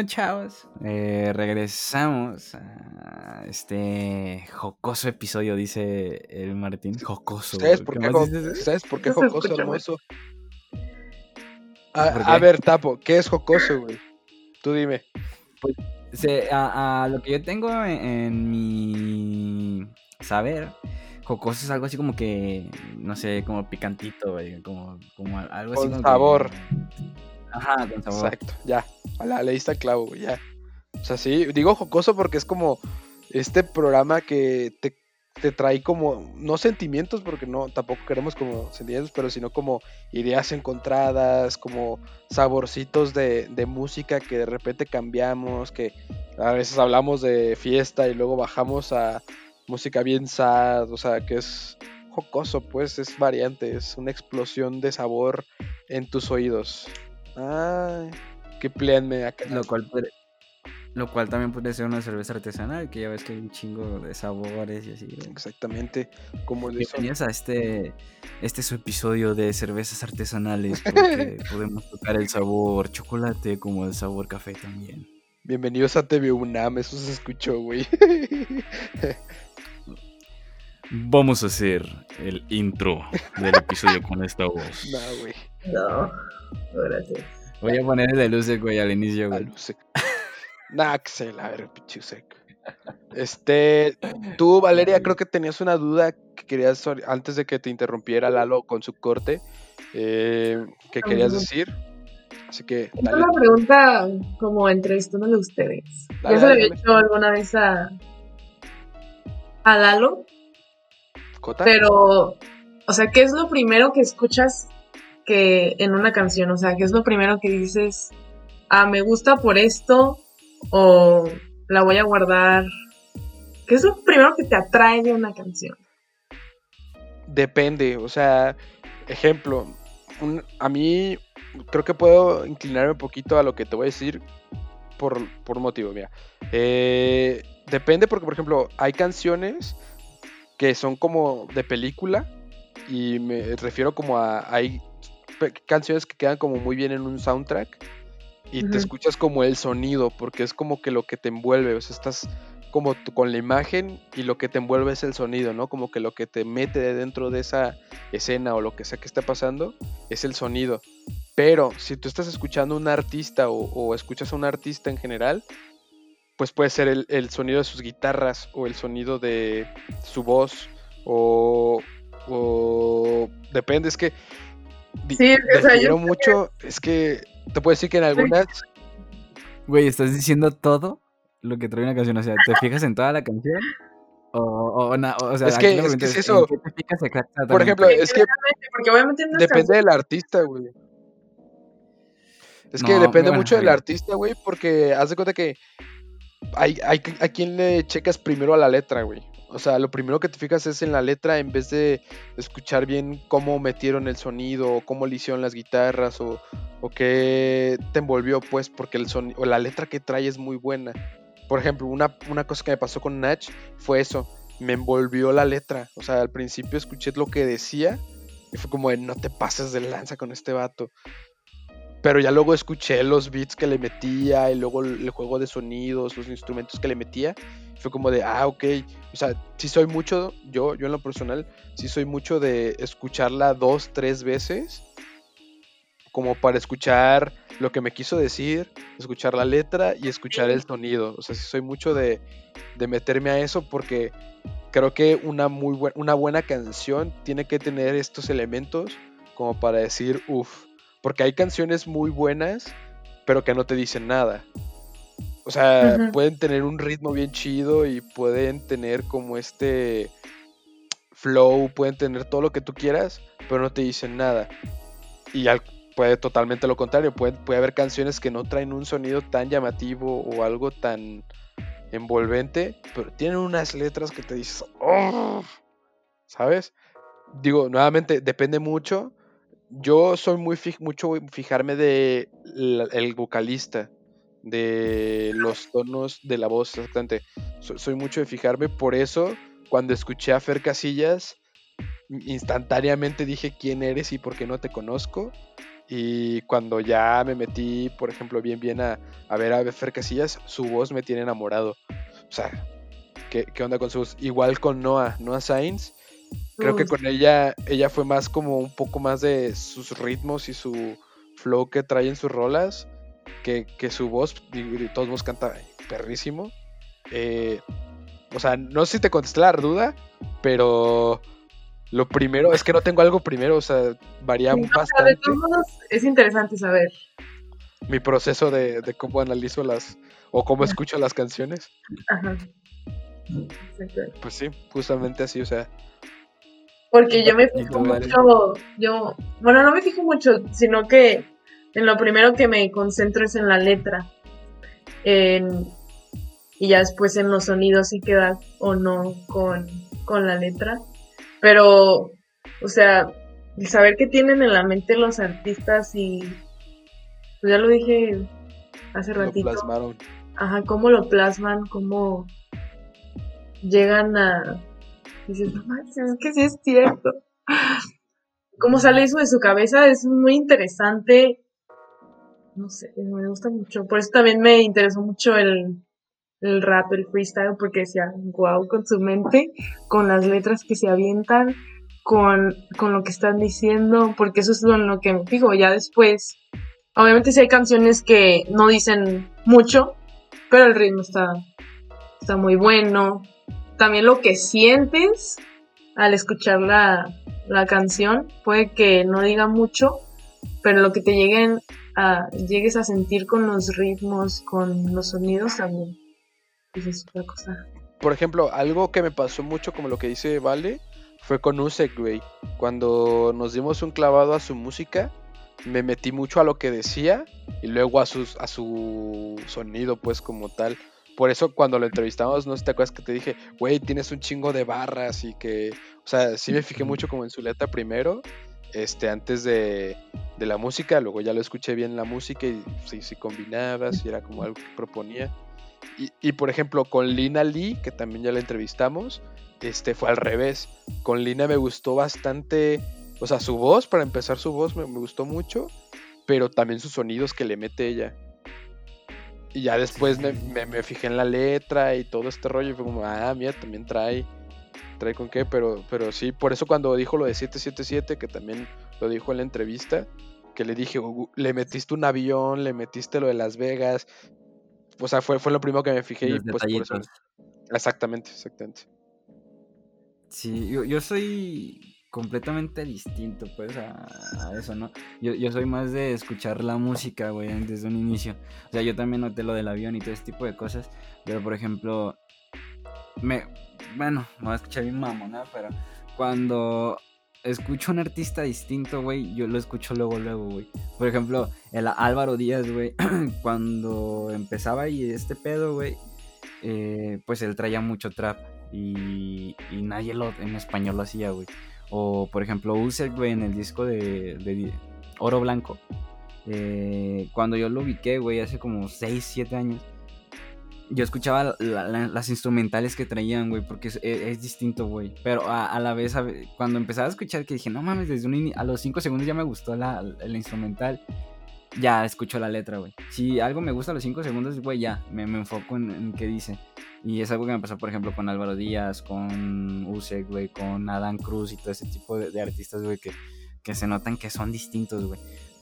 Speaker 2: bueno, chavos, eh, regresamos a este jocoso episodio, dice el Martín. Jocoso.
Speaker 1: ¿Sabes
Speaker 2: güey.
Speaker 1: por
Speaker 2: ¿Qué
Speaker 1: jo-? ¿sabes por qué jocoso
Speaker 3: escucha,
Speaker 1: hermoso? A,
Speaker 2: ¿Por
Speaker 1: a ver, Tapo, ¿qué es jocoso, güey? Tú dime.
Speaker 2: Se- a, a lo que yo tengo en, en mi saber, jocoso es algo así como que, no sé, como picantito, güey, como, como algo así
Speaker 1: Con
Speaker 2: como
Speaker 1: sabor.
Speaker 2: Que... Ajá, con sabor.
Speaker 1: Exacto, ya. La leíste clavo, ya. O sea, sí, digo jocoso porque es como este programa que te, te trae como, no sentimientos, porque no, tampoco queremos como sentimientos, pero sino como ideas encontradas, como saborcitos de, de música que de repente cambiamos, que a veces hablamos de fiesta y luego bajamos a música bien sad, o sea, que es jocoso, pues es variante, es una explosión de sabor en tus oídos. Ay, que pleenme acá.
Speaker 2: Lo cual, puede- lo cual también puede ser una cerveza artesanal, que ya ves que hay un chingo de sabores y así.
Speaker 1: Exactamente, como.
Speaker 2: Bienvenidos a este, este su episodio de cervezas artesanales, porque podemos tocar el sabor chocolate como el sabor café también.
Speaker 1: Bienvenidos a TV UNAM, eso se escuchó, güey.
Speaker 2: Vamos a hacer el intro del episodio con esta voz.
Speaker 1: no, güey,
Speaker 3: no, gracias.
Speaker 2: Voy a poner el de luces, güey, al inicio, güey.
Speaker 1: luce. Nah, que se la verga, pinche seco. Este, tú, Valeria, creo que tenías una duda que querías, antes de que te interrumpiera Lalo con su corte, eh, que querías
Speaker 3: Ujú.
Speaker 1: decir. Así que,
Speaker 3: Es una pregunta como entrevistándole a ustedes.
Speaker 1: Dale,
Speaker 3: ya se le
Speaker 1: dale.
Speaker 3: hecho alguna vez a, a Lalo,
Speaker 1: Cota.
Speaker 3: pero, o sea, ¿qué es lo primero que escuchas que en una canción? O sea, ¿qué es lo primero que dices? Ah, me gusta por esto o la voy a guardar. ¿Qué es lo primero que te atrae de una canción?
Speaker 1: Depende, o sea, ejemplo, a mí creo que puedo inclinarme un poquito a lo que te voy a decir por, por un motivo, mira. Eh, depende porque, por ejemplo, hay canciones que son como de película y me refiero como a, hay canciones que quedan como muy bien en un soundtrack y te escuchas como el sonido, porque es como que lo que te envuelve, o sea, estás como tú con la imagen y lo que te envuelve es el sonido, ¿no? Como que lo que te mete de dentro de esa escena o lo que sea que esté pasando es el sonido. Pero si tú estás escuchando a un artista o, o escuchas a un artista en general, pues puede ser el, el sonido de sus guitarras o el sonido de su voz o, o depende, es que
Speaker 3: Sí, o sea,
Speaker 1: difiero
Speaker 3: yo-
Speaker 1: mucho, es que te puedo decir que en algunas
Speaker 2: Güey, ¿estás diciendo todo lo que trae una canción? O sea, ¿te fijas en toda la canción? O, o, na- o sea,
Speaker 1: Es que- es que
Speaker 2: pregunta
Speaker 1: es
Speaker 2: ¿en
Speaker 1: eso.
Speaker 2: qué te fijas exactamente?
Speaker 1: Por ejemplo, es que
Speaker 3: Porque obviamente
Speaker 1: depende del artista, güey. Es que
Speaker 2: No,
Speaker 1: depende
Speaker 2: bueno,
Speaker 1: mucho del artista, güey, porque haz de cuenta que hay, hay a quien le checas primero a la letra, güey. O sea, lo primero que te fijas es en la letra en vez de escuchar bien cómo metieron el sonido, o cómo le hicieron las guitarras, o, qué te envolvió, pues, porque el sonido, la letra que trae es muy buena. Por ejemplo, una, una cosa que me pasó con Natch fue eso, me envolvió la letra. O sea, al principio escuché lo que decía y fue como no te pases de lanza con este vato. Pero ya luego escuché los beats que le metía y luego el juego de sonidos, los instrumentos que le metía. Fue como de, ah, ok. O sea, sí soy mucho, yo, yo en lo personal, sí soy mucho de escucharla dos, tres veces. Como para escuchar lo que me quiso decir, escuchar la letra y escuchar el sonido. O sea, sí soy mucho de, de meterme a eso porque creo que una, muy buen- una buena canción tiene que tener estos elementos como para decir, uff. Porque hay canciones muy buenas, pero que no te dicen nada. O sea, pueden tener un ritmo bien chido y pueden tener como este flow, pueden tener todo lo que tú quieras, pero no te dicen nada. Y al- puede totalmente lo contrario, puede, puede haber canciones que no traen un sonido tan llamativo o algo tan envolvente, pero tienen unas letras que te dices, "Oh", ¿sabes? Digo, nuevamente, depende mucho. Yo soy muy fij- mucho fijarme de el vocalista, de los tonos de la voz, exactamente. So- soy mucho de fijarme, por eso cuando escuché a Fer Casillas, instantáneamente dije quién eres y por qué no te conozco. Y cuando ya me metí, por ejemplo, bien, bien a, a ver a Fer Casillas, su voz me tiene enamorado. O sea, ¿qué, qué onda con su voz? Igual con Noah, Noah Sainz. Creo que con ella, ella fue más como un poco más de sus ritmos y su flow que trae en sus rolas, que, que su voz, de todos modos canta perrísimo. Eh, o sea, no sé si te contesté la duda, pero lo primero, es que no tengo algo primero, o sea, varía
Speaker 3: O sea, de
Speaker 1: bastante
Speaker 3: todos modos, es interesante saber.
Speaker 1: mi proceso de, de cómo analizo las, o cómo escucho las canciones.
Speaker 3: Ajá. Exacto.
Speaker 1: Pues sí, justamente así, o sea,
Speaker 3: Porque yo me fijo mucho, yo, bueno, no me fijo mucho, sino que en lo primero que me concentro es en la letra. En- y ya después en los sonidos si queda o no con, con la letra. Pero, o sea, el saber qué tienen en la mente los artistas y, pues ya lo dije hace
Speaker 1: lo
Speaker 3: ratito.
Speaker 1: plasmaron.
Speaker 3: Ajá, cómo lo plasman, cómo llegan a... Dices, no manches, es que sí es cierto. Cómo sale eso de su cabeza es muy interesante. No sé, me gusta mucho. Por eso también me interesó mucho el, el rap, el freestyle, porque decía, wow, con su mente, con las letras que se avientan, con, con lo que están diciendo, porque eso es lo, en lo que me fijo. Ya después, obviamente sí hay canciones que no dicen mucho, pero el ritmo está, está muy bueno. También lo que sientes al escuchar la, la canción puede que no diga mucho, pero lo que te lleguen a, llegues a sentir con los ritmos, con los sonidos también. pues es otra cosa.
Speaker 1: Por ejemplo, algo que me pasó mucho, como lo que dice Vale, fue con Usek, güey. Cuando nos dimos un clavado a su música, me metí mucho a lo que decía y luego a, sus, a su sonido, pues, como tal. Por eso cuando lo entrevistamos, no sé si te acuerdas que te dije, güey, tienes un chingo de barras y que, o sea, sí me fijé mucho como en su letra primero, este, antes de, de la música, luego ya lo escuché bien la música y si, si combinaba, si era como algo que proponía. Y, y, por ejemplo, con Lina Lee, que también ya la entrevistamos, este, fue al revés. Con Lina me gustó bastante, o sea, su voz, para empezar su voz me, me gustó mucho, pero también sus sonidos que le mete ella. Y ya después me, me- fijé en la letra y todo este rollo y fue como, ah, mira, también trae, trae con qué, pero, pero sí, por eso cuando dijo lo de 777, que también lo dijo en la entrevista, que le dije, "Gu- le metiste un avión, le metiste lo de Las Vegas, o sea, fue, fue lo primero que me fijé y pues por eso... Exactamente, exactamente.
Speaker 2: Sí, yo, yo soy completamente distinto, pues, a, a eso, ¿no? Yo, yo soy más de escuchar la música, güey, desde un inicio. O sea, yo también noté lo del avión y todo ese tipo de cosas. Pero, por ejemplo, me... Bueno, me voy a escuchar bien mamona, pero cuando escucho un artista distinto, güey, yo lo escucho luego, luego, güey. Por ejemplo, el Álvaro Díaz, güey, cuando empezaba y este pedo, güey, eh, pues él traía mucho trap y, y nadie lo, en español lo hacía, güey. O por ejemplo, Usek, güey, en el disco de, de Oro Blanco. eh, cuando yo lo ubiqué, güey, hace como 6, 7 años. Yo escuchaba la- la- las instrumentales que traían, güey, porque es, es distinto, güey. Pero a, la vez, cuando empezaba a escuchar, que dije, no mames, desde un a los 5 segundos ya me gustó la, la instrumental ya escucho la letra, güey. Si algo me gusta a los 5 segundos, güey, ya, me, me enfoco en, qué dice. Y es algo que me pasó, por ejemplo, con Álvaro Díaz, con Usek, güey, con Adam Cruz y todo ese tipo de, de artistas, güey, que, que se notan que son distintos, güey.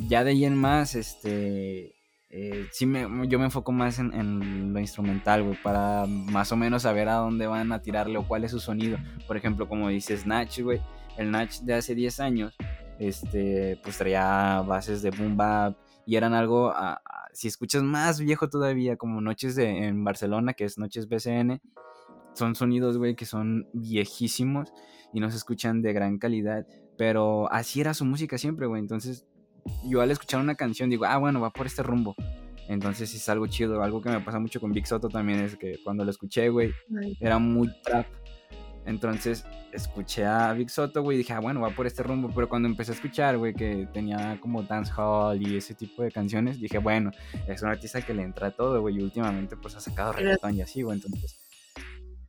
Speaker 2: Ya de ahí en más, este... eh, sí, me, yo me enfoco más en, lo instrumental, güey, para más o menos saber a dónde van a tirarle o cuál es su sonido. Por ejemplo, como dice Snatch, güey, el Snatch de hace 10 años, este, pues traía bases de boom bap, y eran algo, a- a- si escuchas más viejo todavía, como Noches de, en Barcelona, que es Noches BCN, son sonidos, güey, que son viejísimos y no se escuchan de gran calidad, pero así era su música siempre, güey, entonces yo al escuchar una canción digo, ah, bueno, va por este rumbo. Entonces es algo chido, algo que me pasa mucho con Big Soto también es que cuando lo escuché, güey, era muy trap. Entonces escuché a Big Soto, güey, y dije, ah, bueno, va por este rumbo. Pero cuando empecé a escuchar, güey, que tenía como dancehall y ese tipo de canciones, dije, bueno, es un artista que le entra a todo, güey, y últimamente pues ha sacado reggaetón y así, güey. Entonces,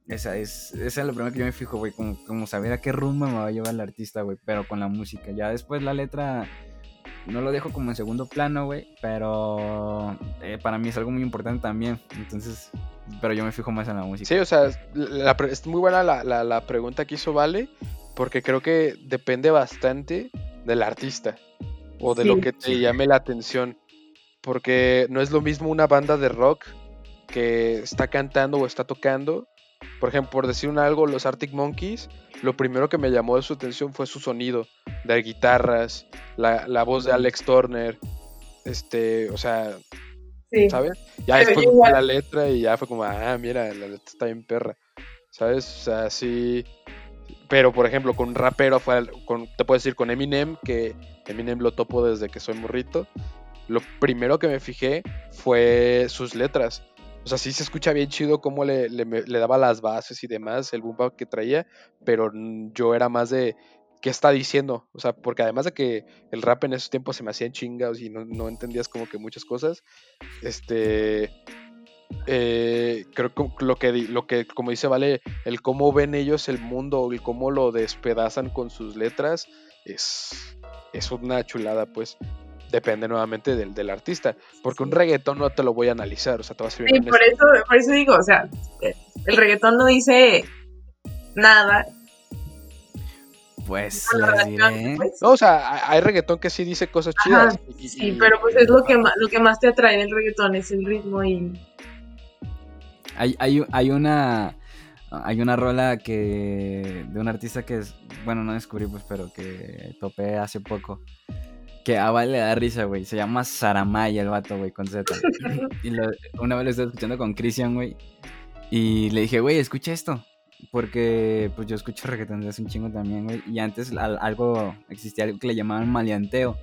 Speaker 2: esa es, esa es lo primero que yo me fijo, güey, como, como saber a qué rumbo me va a llevar el artista, güey, pero con la música. Ya después la letra no lo dejo como en segundo plano, güey, pero eh, para mí es algo muy importante también. Entonces, pero yo me fijo más en la música.
Speaker 1: Sí, o sea, la es muy buena la, la- la pregunta que hizo Vale, porque creo que depende bastante del artista o de lo que te llame la atención. Porque no es lo mismo una banda de rock que está cantando o está tocando. Por ejemplo, por decir un algo, los Arctic Monkeys, lo primero que me llamó de su atención fue su sonido de guitarras, la, la voz de Alex Turner, este, o sea,
Speaker 3: sí.
Speaker 1: ¿sabes? Ya
Speaker 3: Pero
Speaker 1: después
Speaker 3: igual-
Speaker 1: la letra y ya fue como, ah, mira, la letra está bien perra, ¿sabes? O sea, sí. Pero, por ejemplo, con un rapero, con, te puedo decir, con Eminem, que Eminem lo topo desde que soy morrito, lo primero que me fijé fue sus letras. O sea, sí se escucha bien chido cómo le, le daba las bases y demás, el boom que traía, pero yo era más de, ¿qué está diciendo? O sea, porque además de que el rap en esos tiempos se me hacían chingados y no, no entendías como que muchas cosas, este eh, creo que lo que lo que como dice vale el cómo ven ellos el mundo el cómo lo despedazan con sus letras es es una chulada pues depende nuevamente del, del artista porque un reggaetón no te lo voy a analizar o sea te vas a ser
Speaker 3: Sí, por eso, por eso digo, o sea, el reggaetón no dice nada.
Speaker 2: Pues les diré.
Speaker 3: pues.
Speaker 1: no o sea hay- reggaetón que sí dice cosas
Speaker 3: Ajá,
Speaker 1: chidas y-
Speaker 3: sí,
Speaker 1: y-
Speaker 3: pero pues es lo que, ma- lo que más te atrae del reggaetón, es el ritmo y...
Speaker 2: Hay, hay, hay una. Hay una rola que. de un artista que es. Bueno, no descubrí, pues, pero que topé hace poco. Que a Vale le da risa, güey. Se llama Saramaya el vato, güey, con Z. y lo- una vez lo estaba escuchando con Christian, güey. Y le dije, güey, escucha esto. Porque, pues, yo escucho reggaetón desde hace un chingo también, güey. Y antes al- algo. existía algo que le llamaban maleanteo.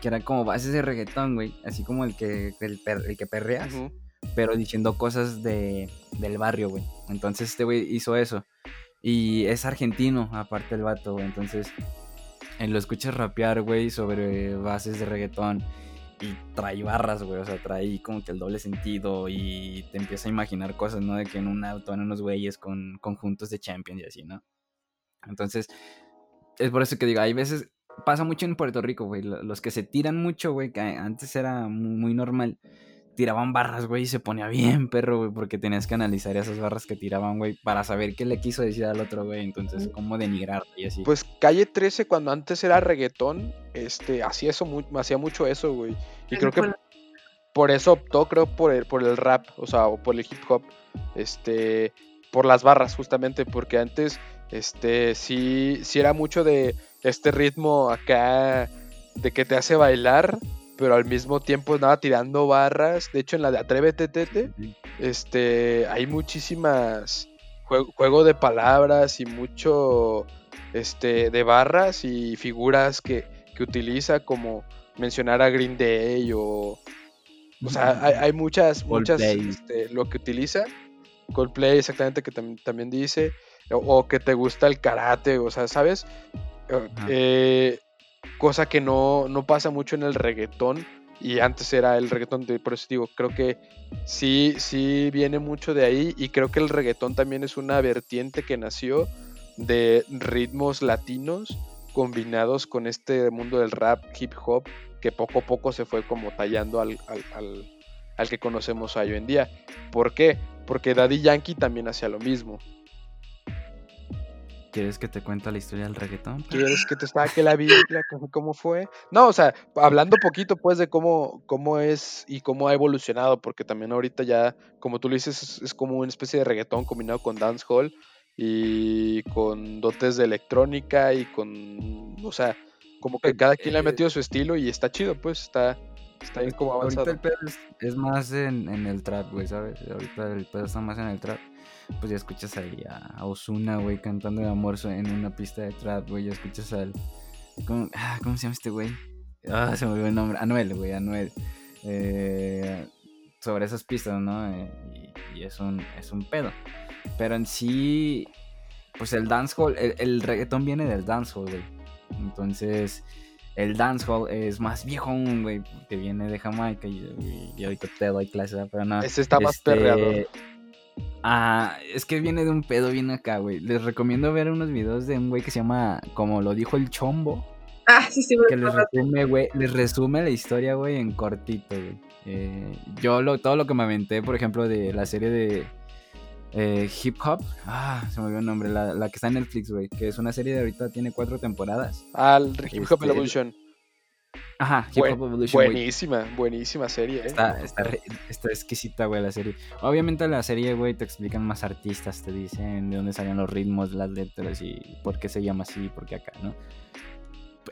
Speaker 2: Que era como bases de reggaetón, güey. Así como el que, el, per- el que perreas
Speaker 1: Ujú.
Speaker 2: pero diciendo cosas de, del barrio, güey. Entonces este güey hizo eso. Y es argentino, aparte el vato, güey. Entonces, lo escuchas rapear, güey, sobre bases de reggaetón. y trae barras, güey, o sea, trae como que el doble sentido y te empieza a imaginar cosas, ¿no? De que en un auto van unos güeyes con conjuntos de Champions y así, ¿no? Entonces, es por eso que digo, hay veces, pasa mucho en Puerto Rico, güey, los que se tiran mucho, güey, que antes era muy, muy normal, tiraban barras, güey, y se ponía bien, perro, güey, porque tenías que analizar esas barras que tiraban, güey, para saber qué le quiso decir al otro, güey, entonces, cómo denigrar y así.
Speaker 1: Pues Calle 13, cuando antes era reggaetón, este, hacía eso, hacía mucho eso, güey, y creo que por eso optó, creo, por el, por el rap, o sea, o por el hip hop, este, por las barras, justamente, porque antes, este, sí, sí era mucho de este ritmo acá, de que te hace bailar, pero al mismo tiempo nada tirando barras. De hecho, en la de Atrévete, Tete, este, hay muchísimas juego, de palabras y mucho este, de barras y figuras que, utiliza, como mencionar a Green Day o. O sea, hay, muchas, muchas, este, lo que utiliza. Coldplay, exactamente, que también dice. O, que te gusta el karate, o sea, ¿sabes? Eh, cosa que no, pasa mucho en el reggaetón y antes era el reggaetón, de, por eso digo, creo que sí, sí viene mucho de ahí y creo que el reggaetón también es una vertiente que nació de ritmos latinos combinados con este mundo del rap, hip hop, que poco a poco se fue como tallando al, al, al que conocemos hoy en día. ¿Por qué? Porque Daddy Yankee también hacía lo mismo.
Speaker 2: ¿Quieres que te cuente la historia del reggaetón?
Speaker 1: ¿Quieres que te saque la Biblia? ¿Cómo fue? No, o sea, hablando poquito pues de cómo, cómo es y cómo ha evolucionado, porque también ahorita ya, como tú lo dices, es, como una especie de reggaetón combinado con dancehall y con dotes de electrónica y con, o sea, como que cada quien le ha eh, metido su estilo y está chido, pues está, está bien como avanzado.
Speaker 2: Ahorita el pedo es, más en, en, el trap, güey, ¿sabes? Ahorita el pedo está más en el trap pues ya escuchas ahí a Osuna, güey, cantando de amor en una pista de trap, güey, ya escuchas al... ¿cómo, ah, ¿Cómo se llama este güey? Ah, se me olvidó el nombre. Anuel, güey, Anuel. Eh, sobre esas pistas, ¿no? Eh, y, es, un, es un pedo. Pero en sí, pues el dancehall, el, el reggaetón viene del dancehall, güey. Entonces, el dancehall es más viejo aún, güey, que viene de Jamaica y, y, ahorita te doy clase, pero no.
Speaker 1: Ese está más este, perreado.
Speaker 2: Ah, es que viene de un pedo bien acá, güey. Les recomiendo ver unos videos de un güey que se llama, como lo dijo el Chombo.
Speaker 3: Ah, sí, sí,
Speaker 2: Que les resume, güey, les resume la historia, güey, en cortito, güey. Eh, yo lo, todo lo que me aventé, por ejemplo, de la serie de eh, Hip Hop. Ah, se me olvidó el nombre. La, que está en Netflix, güey. Que es una serie de ahorita, tiene cuatro temporadas.
Speaker 1: Ah, Hip Hop este, Evolution.
Speaker 2: Ajá,
Speaker 1: Buenísima, buenísima serie. ¿eh?
Speaker 2: Está, está, está, exquisita, güey, la serie. Obviamente la serie, güey, te explican más artistas, te dicen de dónde salen los ritmos, las letras y por qué se llama así, por qué acá, ¿no?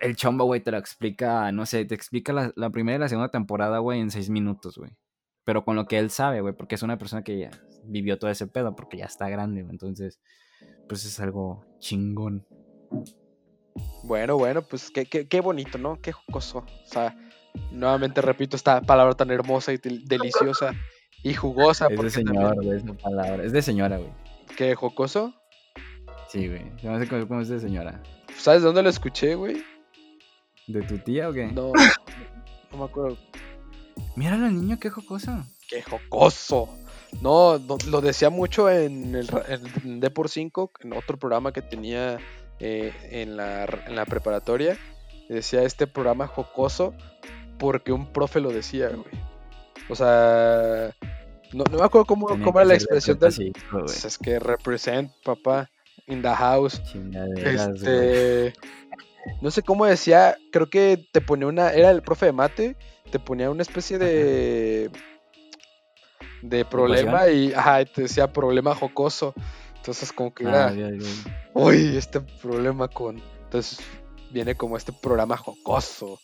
Speaker 2: El chombo, güey, te lo explica, no sé, te explica la, la primera y la segunda temporada, güey, en seis minutos, güey. Pero con lo que él sabe, güey, porque es una persona que ya vivió todo ese pedo, porque ya está grande, güey. Entonces, pues es algo chingón.
Speaker 1: Bueno, bueno, pues qué, qué, bonito, ¿no? Qué jocoso. O sea, nuevamente repito esta palabra tan hermosa y deliciosa y jugosa.
Speaker 2: Es de señora, güey, esa palabra. Es de señora, güey.
Speaker 1: ¿Qué jocoso?
Speaker 2: Sí, güey. No sé cómo, es de señora.
Speaker 1: ¿Sabes dónde lo escuché, güey?
Speaker 2: ¿De tu tía o qué?
Speaker 1: No, no me acuerdo.
Speaker 2: Mira al niño, qué jocoso.
Speaker 1: Qué jocoso. No, lo decía mucho en el en D por 5, en otro programa que tenía eh, en, la, en, la, preparatoria. Decía este programa jocoso porque un profe lo decía, güey. O sea, no, me acuerdo cómo, cómo era la expresión del... Pues es que represent, papá, in the house. Este... No sé cómo decía, creo que te ponía una... Era el profe de mate, te ponía una especie de... De problema y, ajá, te decía problema jocoso. Entonces como que era, ah, uy, este problema con... Entonces viene como este programa jocoso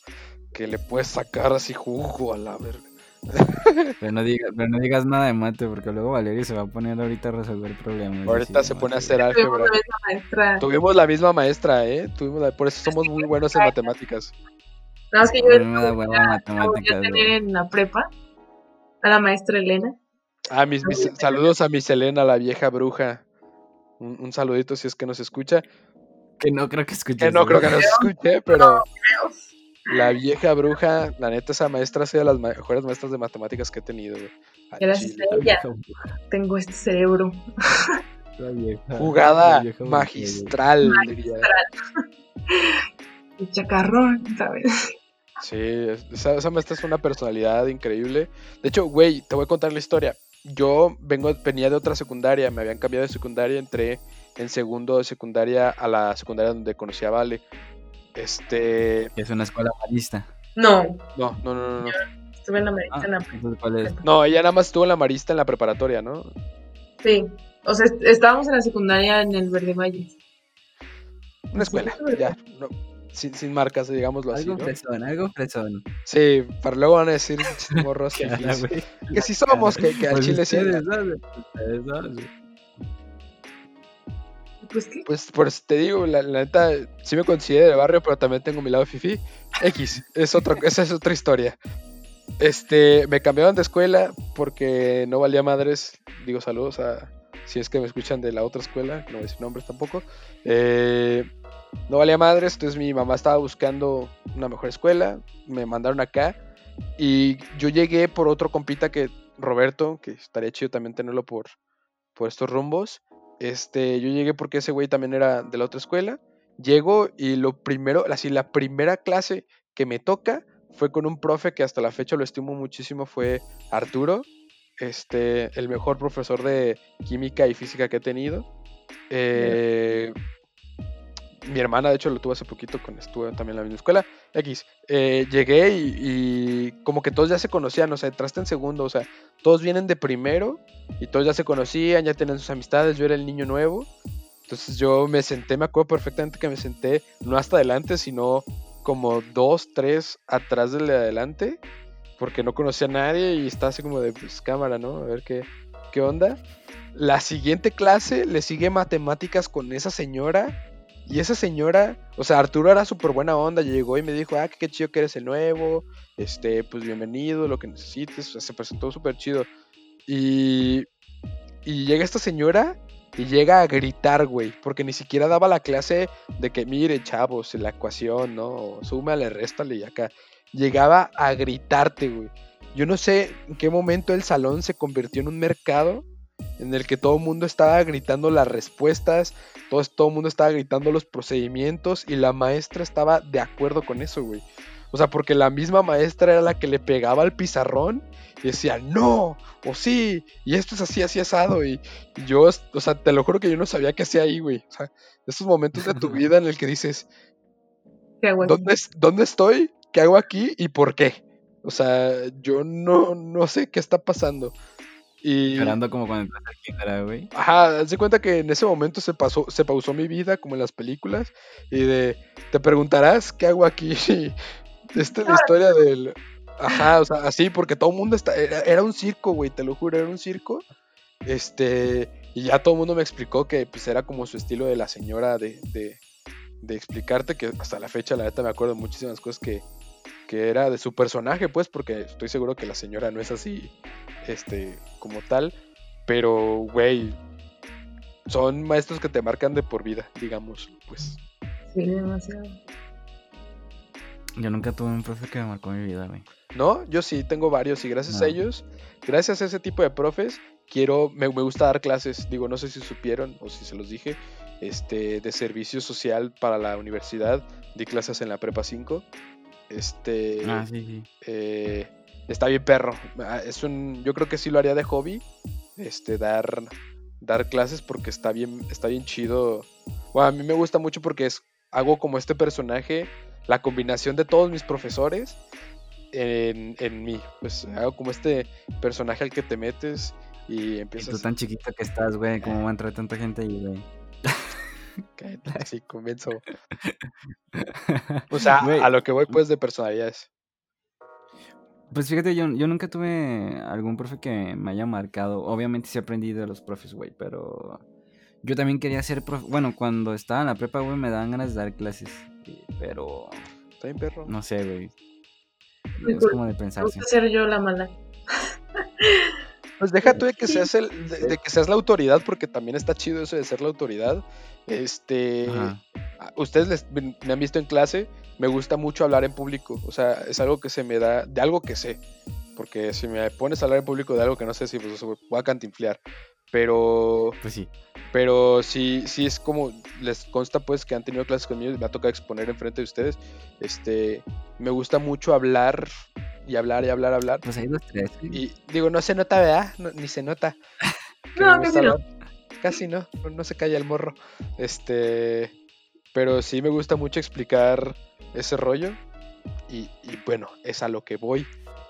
Speaker 1: que le puedes sacar así jugo a la verga.
Speaker 2: Pero no, digas, pero no digas nada de mate porque luego Valeria se va a poner ahorita a resolver problemas.
Speaker 1: Ahorita se pone a hacer álgebra. Tuvimos la misma maestra, ¿eh? Tuvimos Por eso somos muy buenos en matemáticas.
Speaker 3: No, es que yo, no buena matemáticas, tener en la prepa a la maestra Elena.
Speaker 1: Ah, mis, saludos a Miss Elena, la vieja bruja. Un, saludito si es que nos escucha.
Speaker 2: Que no creo que escuche.
Speaker 1: Que no creo que nos escuche, pero. La vieja bruja, la neta, esa maestra ha sido de las mejores maestras de matemáticas que he tenido, güey. Al
Speaker 3: Gracias
Speaker 1: chile.
Speaker 3: a ella tengo este cerebro.
Speaker 2: La vieja-
Speaker 1: Jugada
Speaker 2: la vieja bruja,
Speaker 1: magistral, diría.
Speaker 3: El chacarrón, ¿sabes?
Speaker 1: Sí, es- esa, esa maestra es una personalidad increíble. De hecho, güey, te voy a contar la historia. Yo vengo, venía de otra secundaria, me habían cambiado de secundaria, entré en segundo de secundaria a la secundaria donde conocí a Vale. Este.
Speaker 2: Es una escuela marista.
Speaker 3: No,
Speaker 1: No, no, no, no. No,
Speaker 3: estuve en la
Speaker 2: Ah,
Speaker 3: medicina.
Speaker 2: entonces, ¿cuál es?
Speaker 1: no ella nada más estuvo en la marista en la preparatoria, ¿no?
Speaker 3: Sí. O sea, est- estábamos en la secundaria en el Verde Valle.
Speaker 1: Una escuela, ya. no, sin, sin marcas, digámoslo así,
Speaker 2: Algo
Speaker 1: ¿no?
Speaker 2: fresón, algo fresón.
Speaker 1: Sí, para luego van a decir morros
Speaker 2: güey.
Speaker 1: Que sí somos, que, que al
Speaker 2: Pues
Speaker 1: chile sí.
Speaker 3: Pues qué.
Speaker 1: Pues, pues te digo, la, la neta, sí me considero de barrio, pero también tengo mi lado fifi. X, es otra, esa es otra historia. Este, me cambiaron de escuela porque no valía madres. Digo saludos a si es que me escuchan de la otra escuela, no voy a decir nombres tampoco. Eh, no valía madres, entonces mi mamá estaba buscando una mejor escuela, me mandaron acá y yo llegué por otro compita que Roberto, que estaría chido también tenerlo por, por estos rumbos. Este, yo llegué porque ese güey también era de la otra escuela. Llego y lo primero, así la primera clase que me toca fue con un profe que hasta la fecha lo estimo muchísimo, fue Arturo, este, el mejor profesor de química y física que he tenido. Eh, mi hermana, de hecho, lo tuvo hace poquito cuando estuve también en la misma escuela. X. Eh, llegué y, y como que todos ya se conocían, o sea, entraste en segundo, o sea, todos vienen de primero y todos ya se conocían, ya tenían sus amistades, yo era el niño nuevo. Entonces yo me senté, me acuerdo perfectamente que me senté no hasta adelante, sino como dos, tres atrás del de adelante, porque no conocía a nadie y estaba así como de pues, cámara, ¿no? A ver qué, qué onda. La siguiente clase le sigue matemáticas con esa señora. Y esa señora, o sea, Arturo era súper buena onda, llegó y me dijo, ah, qué chido que eres el nuevo, este, pues bienvenido, lo que necesites, o sea, se presentó súper chido. Y, y llega esta señora y llega a gritar, güey, porque ni siquiera daba la clase de que, mire, chavos, la ecuación, ¿no? Súmale, réstale y acá. Llegaba a gritarte, güey. Yo no sé en qué momento el salón se convirtió en un mercado en el que todo el mundo estaba gritando las respuestas, todo, todo el mundo estaba gritando los procedimientos y la maestra estaba de acuerdo con eso, güey. O sea, porque la misma maestra era la que le pegaba al pizarrón y decía, no, o sí, y esto es así, así asado. Y, y yo, o sea, te lo juro que yo no sabía qué hacía ahí, güey. O sea, esos momentos de tu vida en el que dices,
Speaker 3: ¿Qué hago aquí?
Speaker 1: ¿dónde, ¿dónde estoy? ¿Qué hago aquí? ¿Y por qué? O sea, yo no, no sé qué está pasando. Y,
Speaker 2: Llorando como cuando entras al kinder, güey.
Speaker 1: Ajá, haz de cuenta que en ese momento se pasó, se pausó mi vida, como en las películas, y de te preguntarás qué hago aquí. Esta es la historia del. Ajá, o sea, así, porque todo el mundo está. Era, era un circo, güey, te lo juro, era un circo. Este. Y ya todo el mundo me explicó que pues era como su estilo de la señora de, de, de explicarte, que hasta la fecha, la neta, me acuerdo muchísimas cosas que, que era de su personaje, pues, porque estoy seguro que la señora no es así, este, como tal. Pero, güey, son maestros que te marcan de por vida, digamos, pues.
Speaker 3: Sí, demasiado.
Speaker 2: Yo nunca tuve un profe que me marcó mi vida, güey.
Speaker 1: No, yo sí, tengo varios y gracias a ellos, gracias a ese tipo de profes, quiero, me, me gusta dar clases, digo, no sé si supieron o si se los dije, este, de servicio social para la universidad, di clases en la prepa 5, este,
Speaker 2: Ah, sí, sí.
Speaker 1: eh, está bien perro, ah, es un, yo creo que sí lo haría de hobby, este, dar, dar clases porque está bien, está bien chido, bueno, a mí me gusta mucho porque es, hago como este personaje, la combinación de todos mis profesores en, en mí. Pues hago como este personaje al que te metes y
Speaker 2: Y tú
Speaker 1: empiezas
Speaker 2: tan chiquito que estás, güey. ¿Cómo va a entrar tanta gente ahí, güey?
Speaker 1: Cállate, así comienzo. O sea, a lo que voy pues de personalidades.
Speaker 2: Pues fíjate, yo, yo nunca tuve algún profe que me haya marcado. Obviamente sí aprendí de los profes, güey, pero yo también quería ser profe. Bueno, cuando estaba en la prepa, güey, me daban ganas de dar clases. Pero
Speaker 1: Está bien perro.
Speaker 2: no sé, güey. Es como de
Speaker 3: Me
Speaker 2: pensarse.
Speaker 3: gusta ser yo la mala.
Speaker 1: Pues deja tú de que seas el, de, de que seas la autoridad, porque también está chido eso de ser la autoridad. Este,
Speaker 2: Ajá.
Speaker 1: ustedes les- me han visto en clase me gusta mucho hablar en público. O sea, es algo que se me da, de algo que sé. Porque si me pones a hablar en público de algo que no sé si pues, voy a cantinflear. Pero.
Speaker 2: Pues sí.
Speaker 1: Pero sí, sí es como. Les consta pues que han tenido clases conmigo y me ha tocado exponer enfrente de ustedes. Este. Me gusta mucho hablar y hablar y hablar, hablar.
Speaker 2: Pues hay dos, tres.
Speaker 1: Y digo, no se nota, ¿verdad? No, ni se nota. que
Speaker 3: No,
Speaker 1: gusta
Speaker 3: no.
Speaker 1: Casi no, no- no se calla el morro. Este. Pero sí me gusta mucho explicar ese rollo. Y, y bueno, es a lo que voy.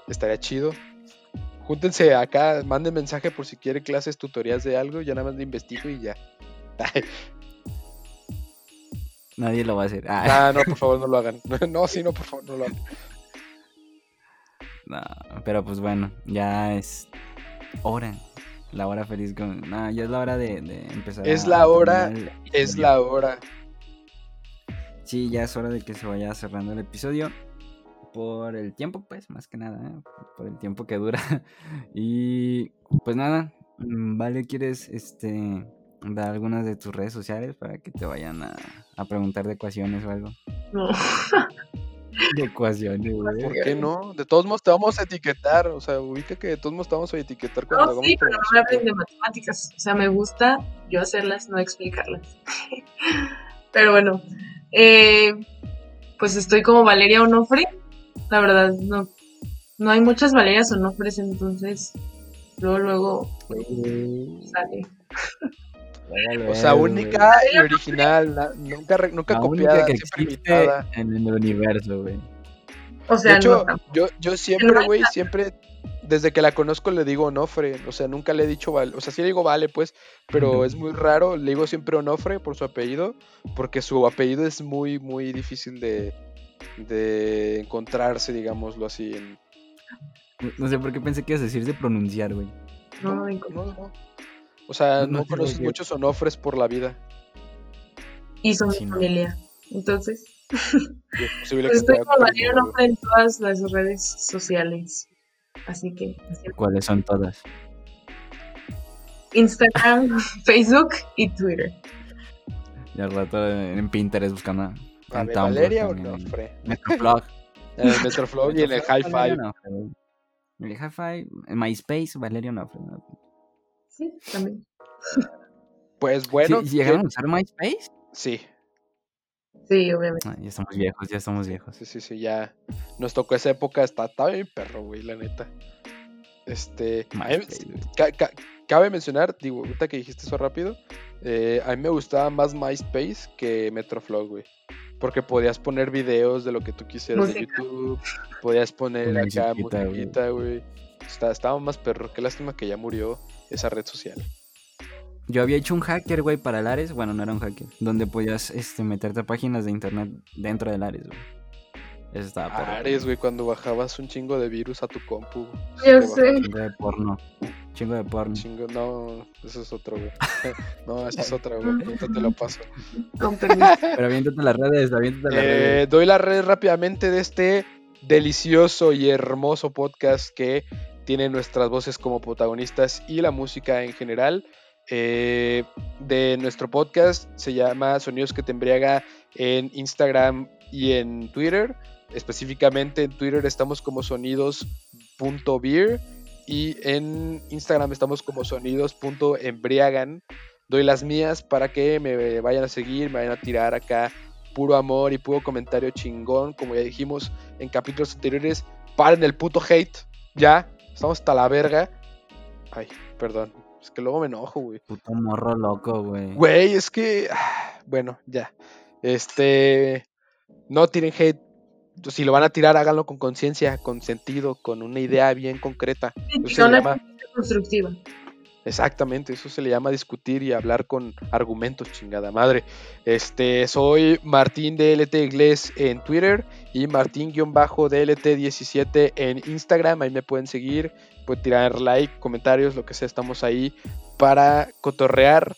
Speaker 1: Estaría chido. Júntense acá, manden mensaje por si quieren clases, tutorías de algo. Ya nada más le investigo y ya.
Speaker 2: Nadie lo va a hacer. Ah,
Speaker 1: Ah, no, por favor, no lo hagan. No, sí, no, por favor, no lo hagan.
Speaker 2: no, pero pues bueno, ya es hora. La hora feliz con. No, ya es la hora de, de empezar.
Speaker 1: Es
Speaker 2: a
Speaker 1: la hora,
Speaker 2: el
Speaker 1: Es la hora.
Speaker 2: Sí, ya es hora de que se vaya cerrando el episodio. Por el tiempo, pues, más que nada, ¿eh? por el tiempo que dura. Y pues nada, mm, vale, ¿quieres este dar algunas de tus redes sociales para que te vayan a, a preguntar de ecuaciones o algo?
Speaker 3: No.
Speaker 2: De ecuaciones, güey.
Speaker 1: ¿Por qué no? De todos modos te vamos a etiquetar. O sea, ubica que de todos modos te vamos a etiquetar cuando
Speaker 3: No,
Speaker 1: hagamos
Speaker 3: sí, pero no me
Speaker 1: promoción.
Speaker 3: hablen de matemáticas. O sea, me gusta yo hacerlas, no explicarlas. pero bueno, eh, pues estoy como Valeria Onofre. La verdad, no, no hay muchas Valerias Onofres, entonces luego, luego sale.
Speaker 1: O sea, única y original. na- nunca, nunca
Speaker 2: La
Speaker 1: copiada,
Speaker 2: única que
Speaker 1: siempre
Speaker 2: existe
Speaker 1: imitada.
Speaker 2: en el universo, güey.
Speaker 3: O sea,
Speaker 1: De hecho,
Speaker 3: no
Speaker 1: yo, yo siempre, güey, siempre, desde que la conozco le digo Onofre, o sea, nunca le he dicho Vale, o sea, sí le digo Vale, pues, pero es muy raro, le digo siempre Onofre por su apellido, porque su apellido es muy, muy difícil de, de encontrarse, digámoslo así. En...
Speaker 2: No- No sé por qué pensé que ibas a decir de pronunciar, güey.
Speaker 3: No,
Speaker 1: no, no. O sea,
Speaker 2: No,
Speaker 1: no,
Speaker 2: digo.
Speaker 1: muchos Onofres por la vida.
Speaker 3: y son
Speaker 2: Sí,
Speaker 3: mi
Speaker 2: no.
Speaker 3: familia. Entonces,
Speaker 1: es
Speaker 3: pues estoy Valeria
Speaker 1: conocerlo.
Speaker 3: Onofre en todas las redes sociales. Así que, así
Speaker 2: ¿Cuáles son todas?
Speaker 3: Instagram, Facebook y Twitter.
Speaker 2: Y al rato en Pinterest buscando.
Speaker 1: A
Speaker 2: en
Speaker 1: ver,
Speaker 2: Tumblr
Speaker 1: Valeria
Speaker 2: en
Speaker 1: Onofre.
Speaker 2: Metroflog.
Speaker 1: En el Metroflog y en el Hi-Fi.
Speaker 2: En el Hi-Fi, en MySpace, Valeria Onofre.
Speaker 3: Sí, también.
Speaker 1: Pues bueno,
Speaker 2: ¿Sí- ¿Llegaron a usar MySpace?
Speaker 1: sí,
Speaker 3: Sí, obviamente.
Speaker 2: Ah, ya estamos viejos, ya estamos viejos.
Speaker 1: Sí, sí, sí, ya nos tocó esa época, está, está bien perro, güey, la neta. Este,
Speaker 2: MySpace, güey.
Speaker 1: ca- ca- cabe mencionar, digo, ahorita que dijiste eso rápido, eh, a mí me gustaba más MySpace que Metroflog, güey. Porque podías poner videos de lo que tú quisieras de
Speaker 3: Música.
Speaker 1: YouTube, podías poner acá
Speaker 2: musiquita, güey.
Speaker 1: musiquita, güey. Está- Estaba más perro, qué lástima que ya murió esa red social.
Speaker 2: Yo había hecho un hacker, güey, para el Ares. Bueno, no era un hacker. Donde podías este, meterte a páginas de internet dentro del Ares, güey. Eso estaba perro.
Speaker 1: Ares, güey, cuando bajabas un chingo de virus a tu compu.
Speaker 3: Ya
Speaker 1: te
Speaker 3: sé.
Speaker 2: Chingo de porno. Chingo de porno.
Speaker 1: Chingo, no, eso es otro, güey. no, eso es otra, güey. Ahorita te lo paso.
Speaker 3: Con permiso.
Speaker 2: Pero aviéntate las redes, aviéntate las redes.
Speaker 1: Eh, doy la red rápidamente de este delicioso y hermoso podcast que tiene nuestras voces como protagonistas y la música en general. Eh, de nuestro podcast se llama Sonidos que te embriaga en Instagram y en Twitter. Específicamente en Twitter estamos como sonidos.beer y en Instagram estamos como sonidos.embriagan. Doy las mías para que me vayan a seguir, me vayan a tirar acá puro amor y puro comentario chingón, como ya dijimos en capítulos anteriores. Paren el puto hate, ya, estamos hasta la verga. Ay, perdón, es que luego me enojo, güey.
Speaker 2: Puto morro loco, güey.
Speaker 1: Güey, es que, ah, bueno, ya. Este, no tiren hate. Si lo van a tirar, háganlo con conciencia, con sentido, con una idea bien concreta. Eso se
Speaker 3: una
Speaker 1: llama,
Speaker 3: constructiva.
Speaker 1: Exactamente, eso se le llama discutir y hablar con argumentos, chingada madre. Este, soy Martín DLT Inglés en Twitter y Martín-DLT17 en Instagram. Ahí me pueden seguir, pueden tirar like, comentarios, lo que sea, estamos ahí para cotorrear.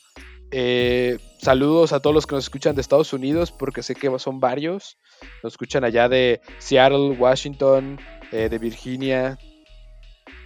Speaker 1: Eh, saludos a todos los que nos escuchan de Estados Unidos, porque sé que son varios. Nos escuchan allá de Seattle, Washington, eh, de Virginia.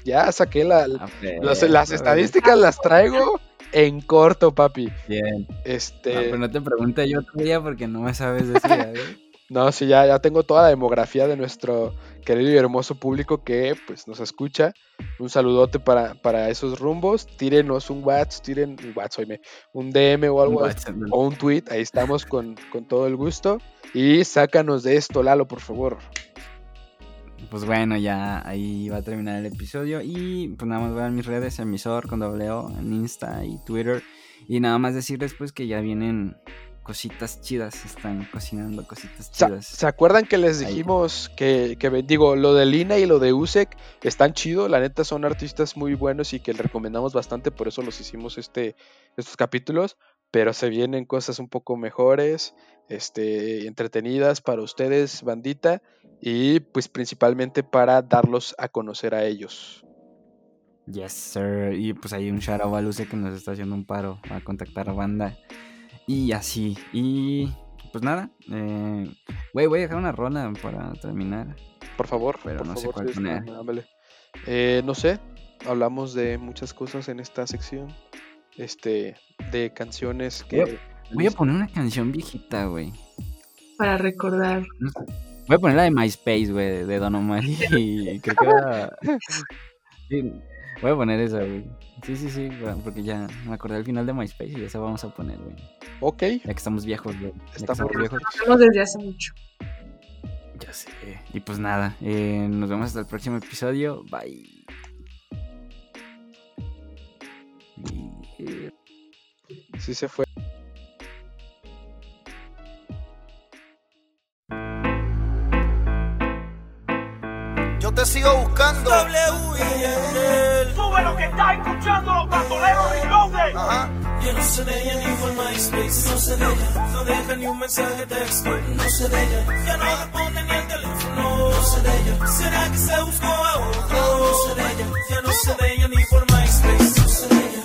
Speaker 1: Ya saqué la-
Speaker 2: Ah,
Speaker 1: las, estadísticas, las traigo en corto, papi.
Speaker 2: Bien.
Speaker 1: Este.
Speaker 2: No, pero no te pregunté yo día porque no me sabes decir, güey.
Speaker 1: No, sí, ya, ya tengo toda la demografía de nuestro querido y hermoso público que pues nos escucha. Un saludote para, para esos rumbos. Tírenos un WhatsApp, tiren un WhatsApp, un DM o algo o un tweet. Ahí estamos con, con todo el gusto. Y sácanos de esto, Lalo, por favor.
Speaker 2: Pues bueno, ya ahí va a terminar el episodio. Y pues nada más vean mis redes, emisor con doble O, en Insta y Twitter. Y nada más decirles pues que ya vienen cositas chidas, están cocinando cositas chidas.
Speaker 1: ¿Se acuerdan que les dijimos que, que, digo, lo de Lina y lo de Usek están chido? La neta son artistas muy buenos y que les recomendamos bastante, por eso los hicimos este, estos capítulos. Pero se vienen cosas un poco mejores, este, entretenidas para ustedes, bandita, y pues principalmente para darlos a conocer a ellos.
Speaker 2: Yes, sir. Y pues hay un shout out a Luce que nos está haciendo un paro a contactar a banda. Y así. Y pues nada. Eh, güey, voy a dejar una rola para terminar.
Speaker 1: Por favor.
Speaker 2: Pero no sé cuál poner.
Speaker 1: Eh, no sé. Hablamos de muchas cosas en esta sección. Este. De canciones que.
Speaker 2: Voy a, poner una canción viejita, güey.
Speaker 3: Para recordar.
Speaker 2: Voy a poner la de MySpace, güey, de Don Omar. Y creo que era. Voy a poner esa, güey. Sí, sí, sí, porque ya me acordé al final de MySpace y esa vamos a poner, güey.
Speaker 1: Ok.
Speaker 2: Ya que estamos viejos, güey.
Speaker 1: Estamos viejos.
Speaker 3: Estamos desde hace mucho.
Speaker 2: Ya sé. Y pues nada, eh, nos vemos hasta el próximo episodio. Bye.
Speaker 1: Sí se fue.
Speaker 6: Te sigo buscando.
Speaker 7: Sube lo que está escuchando los bandoleros Reloaded.
Speaker 6: Ajá.
Speaker 8: Yo no sé de ella ni por MySpace, no sé de ella, no deja ni un mensaje de texto, no sé de ella, ya no responde ni el teléfono, no sé de ella, será que se buscó a otro, no sé de ella, ya no sé de ella ni por MySpace, no sé de ella,